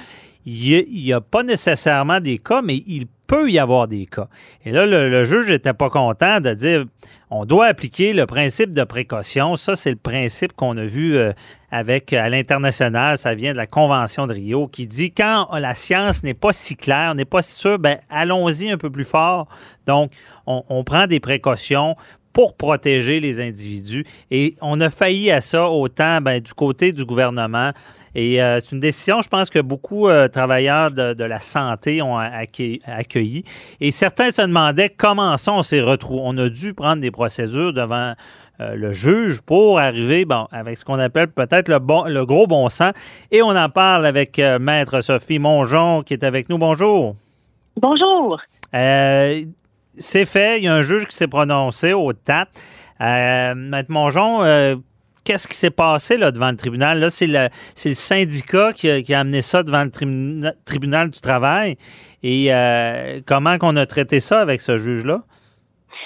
il n'y a, pas nécessairement des cas, mais il peut y avoir des cas. Et là, le, juge n'était pas content de dire on doit appliquer le principe de précaution. Ça, c'est le principe qu'on a vu euh, avec à l'international. Ça vient de la Convention de Rio qui dit quand la science n'est pas si claire, n'est pas si sûre, ben, allons-y un peu plus fort. Donc, on, on prend des précautions pour protéger les individus. Et on a failli à ça autant ben, du côté du gouvernement. Et euh, c'est une décision, je pense que beaucoup de euh, travailleurs de, la santé ont accueilli, Et certains se demandaient comment ça on s'est retrouvé. On a dû prendre des procédures devant euh, le juge pour arriver bon, avec ce qu'on appelle peut-être le, bon, le gros bon sens. Et on en parle avec Maître Sophie Mongeon qui est avec nous. Bonjour. Bonjour c'est fait. Il y a un juge qui s'est prononcé au TAT. Euh, Maître Mongeon, euh, qu'est-ce qui s'est passé là, devant le tribunal? C'est le, syndicat qui a, qui a, amené ça devant le tribunal du travail. Et euh, comment qu'on a traité ça avec ce juge-là?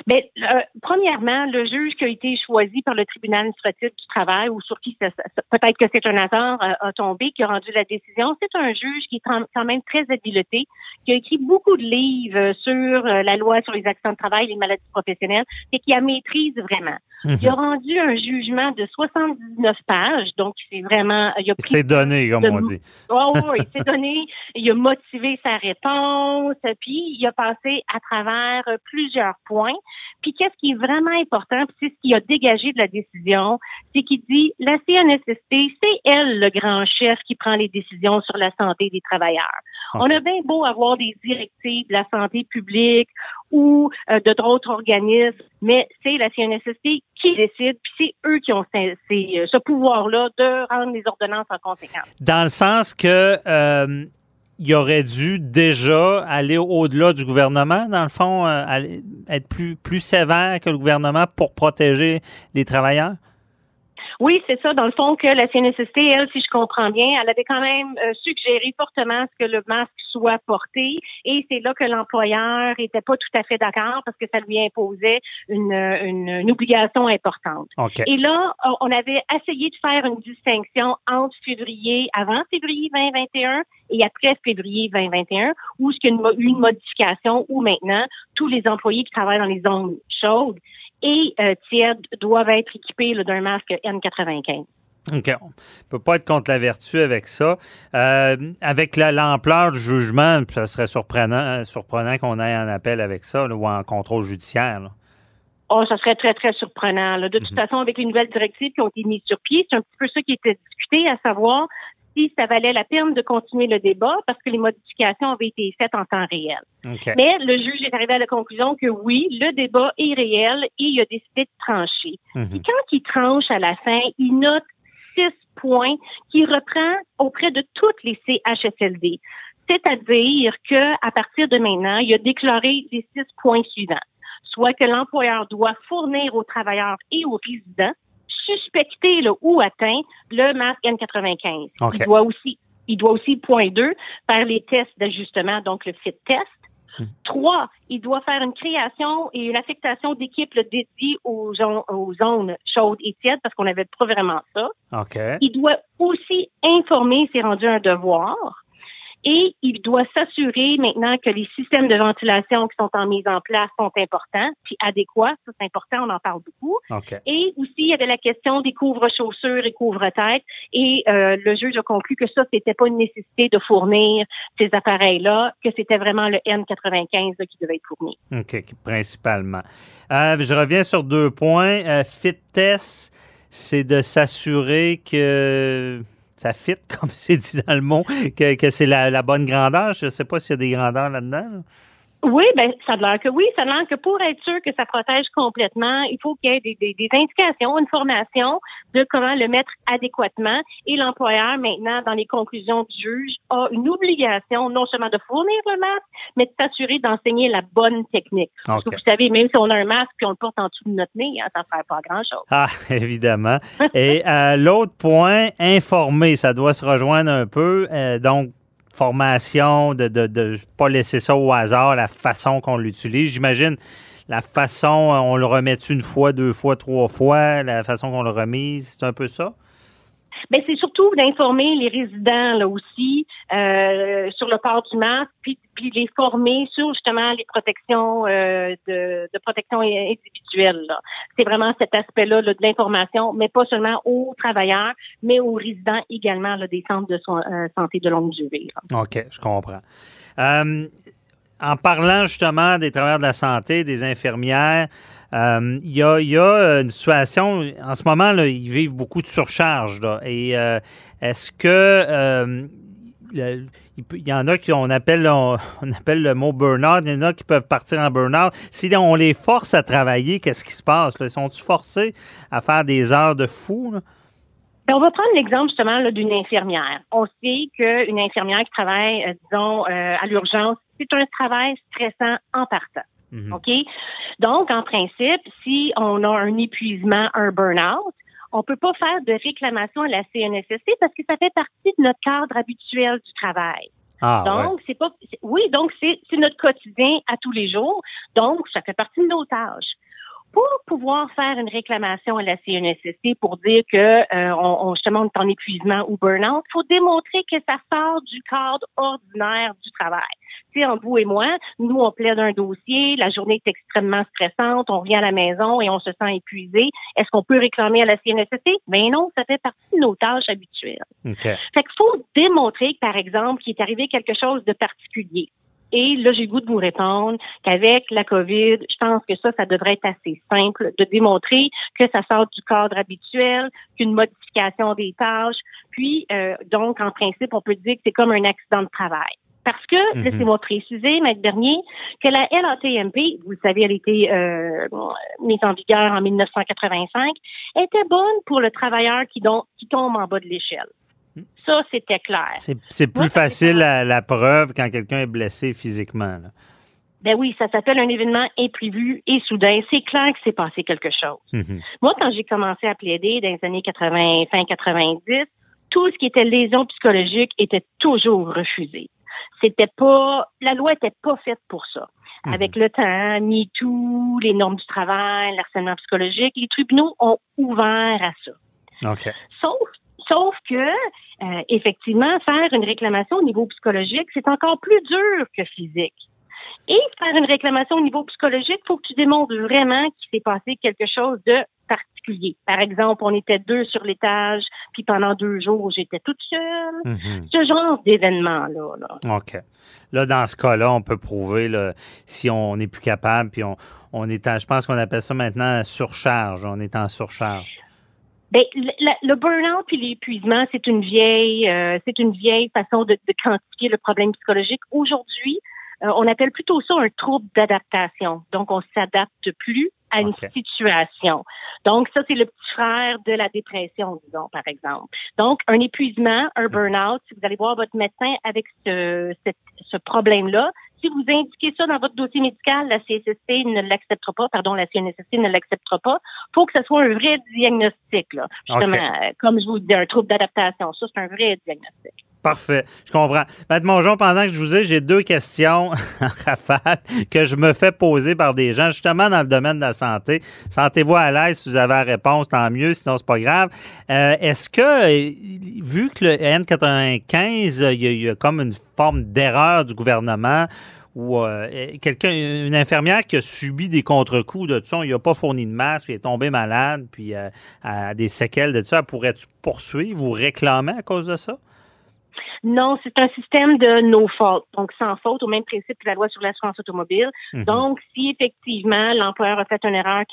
Bien, euh, premièrement, le juge qui a été choisi par le tribunal administratif du travail ou sur qui peut-être que c'est un hasard euh, a tombé, qui a rendu la décision, c'est un juge qui est quand même très habileté, qui a écrit beaucoup de livres sur euh, la loi sur les accidents de travail, les maladies professionnelles, et qui a maîtrise vraiment. Mhm. Il a rendu un jugement de 79 pages, donc c'est vraiment... Il, s'est donné, comme on dit. *laughs* Oh, oui, il s'est donné, il a motivé sa réponse, puis il a passé à travers plusieurs points. Puis qu'est-ce qui est vraiment important, puis c'est ce qui a dégagé de la décision, c'est qu'il dit la CNSST, c'est elle le grand chef qui prend les décisions sur la santé des travailleurs. On a bien beau avoir des directives de la santé publique ou euh, de d'autres organismes, mais c'est la CNSST qui décide, puis c'est eux qui ont ces- ces- euh, ce pouvoir-là de rendre les ordonnances en conséquence. Dans le sens que euh, il aurait dû déjà aller au-delà du gouvernement, dans le fond, euh, être plus, plus sévère que le gouvernement pour protéger les travailleurs? Oui, c'est ça. Dans le fond, que la CNSST, elle, si je comprends bien, elle avait quand même euh, suggéré fortement ce que le masque soit porté. Et c'est là que l'employeur était pas tout à fait d'accord parce que ça lui imposait une, une, une obligation importante. OK. Et là, on- avait essayé de faire une distinction entre février, avant février 2021 et après février 2021, où ce qu'il y a une, mo- une modification où maintenant tous les employés qui travaillent dans les zones chaudes et euh, tièdes doivent être équipés là, d'un masque N95. OK. On peut pas être contre la vertu avec ça. Euh, avec la- l'ampleur du jugement, ça serait surprenant, surprenant qu'on aille en appel avec ça là, ou en contrôle judiciaire. là. Oh, ça serait très, très surprenant. là. De toute façon, avec les nouvelles directives qui ont été mises sur pied, c'est un petit peu ça qui était discuté, à savoir si ça valait la peine de continuer le débat parce que les modifications avaient été faites en temps réel. OK. Mais le juge est arrivé à la conclusion que oui, le débat est réel et il a décidé de trancher. Mhm. Puis quand il tranche à la fin, il note six points qui reprend auprès de toutes les CHSLD. C'est-à-dire que à partir de maintenant, il a déclaré les six points suivants. Soit que l'employeur doit fournir aux travailleurs et aux résidents suspectés là, ou atteints le masque N95. OK. Il doit aussi, il doit aussi, point 2, faire les tests d'ajustement, donc le fit test. Trois, il doit faire une création et une affectation d'équipes dédiées aux, zo- aux zones chaudes et tièdes parce qu'on n'avait pas vraiment ça. Il doit aussi informer, c'est rendu un devoir. Et il doit s'assurer maintenant que les systèmes de ventilation qui sont en mise en place sont importants, puis adéquats. Ça, c'est important, on en parle beaucoup. OK. Et aussi, il y avait la question des couvre-chaussures et couvre-têtes. Et euh, le juge a conclu que ça, c'était pas une nécessité de fournir ces appareils-là, que c'était vraiment le N95 là, qui devait être fourni. OK, principalement. Euh, je reviens sur deux points. Euh, fit test, c'est de s'assurer que ça fit, *laughs* comme c'est dit dans le mot, que, que c'est la, la bonne grandeur. Je ne sais pas s'il y a des grandeurs là-dedans. là. Oui, ben ça a l'air que oui, ça a l'air que pour être sûr que ça protège complètement, il faut qu'il y ait des, des, des indications, une formation de comment le mettre adéquatement. Et l'employeur, maintenant, dans les conclusions du juge, a une obligation non seulement de fournir le masque, mais de s'assurer d'enseigner la bonne technique. Parce que vous savez, même si on a un masque puis on le porte en dessous de notre nez, hein, ça ne sert pas à grand-chose. Ah, *laughs* évidemment. Et euh, l'autre point, informer, ça doit se rejoindre un peu. Euh, donc, formation, de ne de, de pas laisser ça au hasard, la façon qu'on l'utilise. J'imagine la façon, euh, on le remet une fois, deux fois, trois fois, la façon qu'on le remise, c'est un peu ça? Ben, c'est surtout d'informer les résidents là aussi euh, sur le port du masque, puis, puis les former sur justement les protections euh, de, protection individuelle. C'est vraiment cet aspect-là là, de l'information, mais pas seulement aux travailleurs, mais aux résidents également des centres de euh, santé de longue durée. OK, je comprends. Euh, en parlant justement des travailleurs de la santé, des infirmières, euh, il y, a, y a une situation, en ce moment, là, ils vivent beaucoup de surcharge. Là, et euh, est-ce que euh, il y en a qui on appelle, *laughs* on, appelle le mot burn-out, il y en a qui peuvent partir en burn-out. Si on les force à travailler, qu'est-ce qui se passe? Sont-ils forcés à faire des heures de fou? là? Ben, on va prendre l'exemple justement d'une infirmière. On sait qu'une infirmière qui travaille, euh, disons, euh, à l'urgence, c'est un travail stressant en partant. Mhm. OK? Donc, en principe, si on a un épuisement, un burn-out, on peut pas faire de réclamation à la CNSST parce que ça fait partie de notre cadre habituel du travail. Ah, donc, ouais. c'est pas, oui, donc c'est notre quotidien à tous les jours. Donc, ça fait partie de nos tâches. Pour pouvoir faire une réclamation à la CNSST pour dire que euh, on, on- justement on est en épuisement ou burn-out, faut démontrer que ça sort du cadre ordinaire du travail. Tu sais, entre vous et moi, nous on plaide un dossier, la journée est extrêmement stressante, on revient à la maison et on se sent épuisé. Est-ce qu'on peut réclamer à la CNSST Ben non, ça fait partie de nos tâches habituelles. OK. Fait qu'il faut démontrer, par exemple, qu'il est arrivé quelque chose de particulier. Et là, j'ai le goût de vous répondre qu'avec la COVID, je pense que ça, ça devrait être assez simple de démontrer que ça sort du cadre habituel, qu'une modification des tâches. Puis, euh, donc, en principe, on peut dire que c'est comme un accident de travail. Parce que, Mhm. laissez-moi préciser, Maître Bernier, que la LATMP, vous le savez, elle a été euh, mise en vigueur en 1985, était bonne pour le travailleur qui, don- qui tombe en bas de l'échelle. Ça, c'était clair. C'est plus facile la, la preuve quand quelqu'un est blessé physiquement. là. Ben oui, ça s'appelle un événement imprévu et soudain. C'est clair que c'est passé quelque chose. Mhm. Moi, quand j'ai commencé à plaider dans les années 80, fin 90, tout ce qui était lésion psychologique était toujours refusé. C'était pas, la loi était pas faite pour ça. Mhm. Avec le temps, MeToo, les normes du travail, l'harcèlement psychologique, les tribunaux ont ouvert à ça. OK. Sauf, sauf que, euh, effectivement, faire une réclamation au niveau psychologique, c'est encore plus dur que physique. Et faire une réclamation au niveau psychologique, il faut que tu démontres vraiment qu'il s'est passé quelque chose de particulier. Par exemple, on était deux sur l'étage, puis pendant deux jours, j'étais toute seule. Mhm. Ce genre d'événement-là. Là. OK. Là, dans ce cas-là, on peut prouver là, si on n'est plus capable, puis on, on est en, je pense qu'on appelle ça maintenant surcharge. On est en surcharge. Ben, le, burn-out puis l'épuisement, c'est une vieille, euh, c'est une vieille façon de, de quantifier le problème psychologique. Aujourd'hui, euh, on appelle plutôt ça un trouble d'adaptation. Donc, on s'adapte plus à une situation. Donc, ça, c'est le petit frère de la dépression, disons, par exemple. Donc, un épuisement, un burn-out, si vous allez voir votre médecin avec ce, cette- ce problème-là, si vous indiquez ça dans votre dossier médical, la CSST ne l'acceptera pas, pardon, la CNSST ne l'acceptera pas. faut que ce soit un vrai diagnostic, là. Justement, euh, comme je vous dis, un trouble d'adaptation. Ça, c'est un vrai diagnostic. Parfait, je comprends. Maître Mongeon, pendant que je vous ai, j'ai deux questions *laughs* en rafale que je me fais poser par des gens, justement dans le domaine de la santé. Sentez-vous à l'aise si vous avez la réponse, tant mieux, sinon c'est pas grave. Euh, Est-ce que, euh, vu que le N95, euh, il y, a- il y a comme une forme d'erreur du gouvernement, ou euh, quelqu'un, une infirmière qui a subi des contre-coups de ça, il n'a pas fourni de masque, puis est tombée malade, puis euh, a des séquelles de ça, elle pourrait-tu poursuivre ou réclamer à cause de ça? Non, c'est un système de no fault, donc sans faute, au même principe que la loi sur l'assurance automobile. Mhm. Donc, si effectivement l'employeur a fait une erreur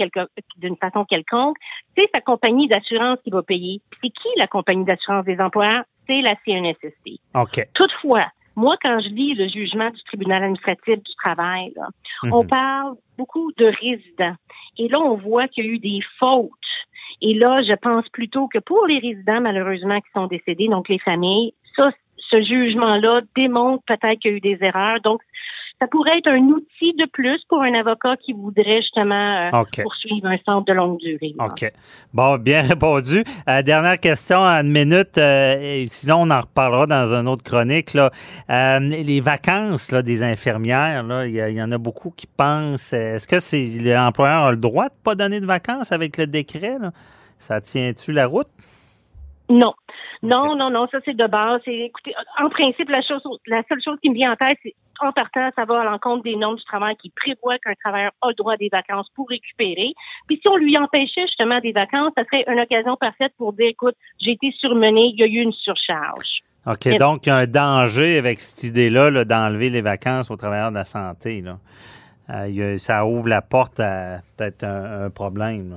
d'une façon quelconque, c'est sa compagnie d'assurance qui va payer. C'est qui la compagnie d'assurance des employeurs? C'est la CNSST. OK. Toutefois, moi, quand je lis le jugement du tribunal administratif du travail, là, on Mhm. parle beaucoup de résidents. Et là, on voit qu'il y a eu des fautes. Et là, je pense plutôt que pour les résidents, malheureusement, qui sont décédés, donc les familles, ça, ce jugement-là démontre peut-être qu'il y a eu des erreurs. Donc, ça pourrait être un outil de plus pour un avocat qui voudrait justement euh, poursuivre un centre de longue durée. là. OK. Bon, bien *laughs* répondu. Euh, dernière question en une minute. euh, sinon, on en reparlera dans une autre chronique. Là. Les vacances là, des infirmières, il y, en a beaucoup qui pensent. Est-ce que c'est l'employeur a le droit de pas donner de vacances avec le décret? là? Ça tient-tu la route? Non. Non, non, non, ça c'est de base. Écoutez, en principe, la chose, la seule chose qui me vient en tête, c'est en partant, ça va à l'encontre des normes du travail qui prévoient qu'un travailleur a le droit à des vacances pour récupérer. Puis si on lui empêchait justement des vacances, ça serait une occasion parfaite pour dire, écoute, j'ai été surmené, il y a eu une surcharge. OK. Donc, il y a un danger avec cette idée-là là, d'enlever les vacances aux travailleurs de la santé. Là. Euh, ça ouvre la porte à peut-être un, un problème. là.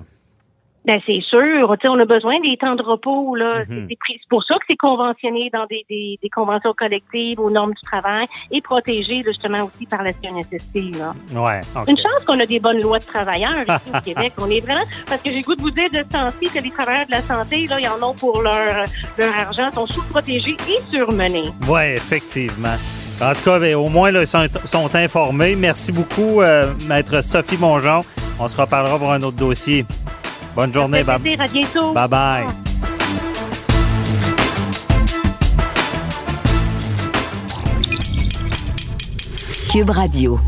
Ben c'est sûr, tu sais, on a besoin des temps de repos là. Mhm. C'est- pour ça que c'est conventionné dans des, des, des conventions collectives aux normes du travail et protégé justement aussi par la CNSST là. Ouais. Une chance qu'on a des bonnes lois de travailleurs ici au *laughs* Québec. On est vraiment parce que j'ai goût de vous dire de ce temps-ci que les travailleurs de la santé là, ils en ont pour leur leur argent, sont sous-protégés et surmenés. Oui, effectivement. En tout cas, ben, au moins, là, ils sont, sont informés. Merci beaucoup, euh, Maître Sophie Mongeon. On se reparlera pour un autre dossier. Bonne journée. Plaisir. À bientôt. Bye bye. Cube Radio.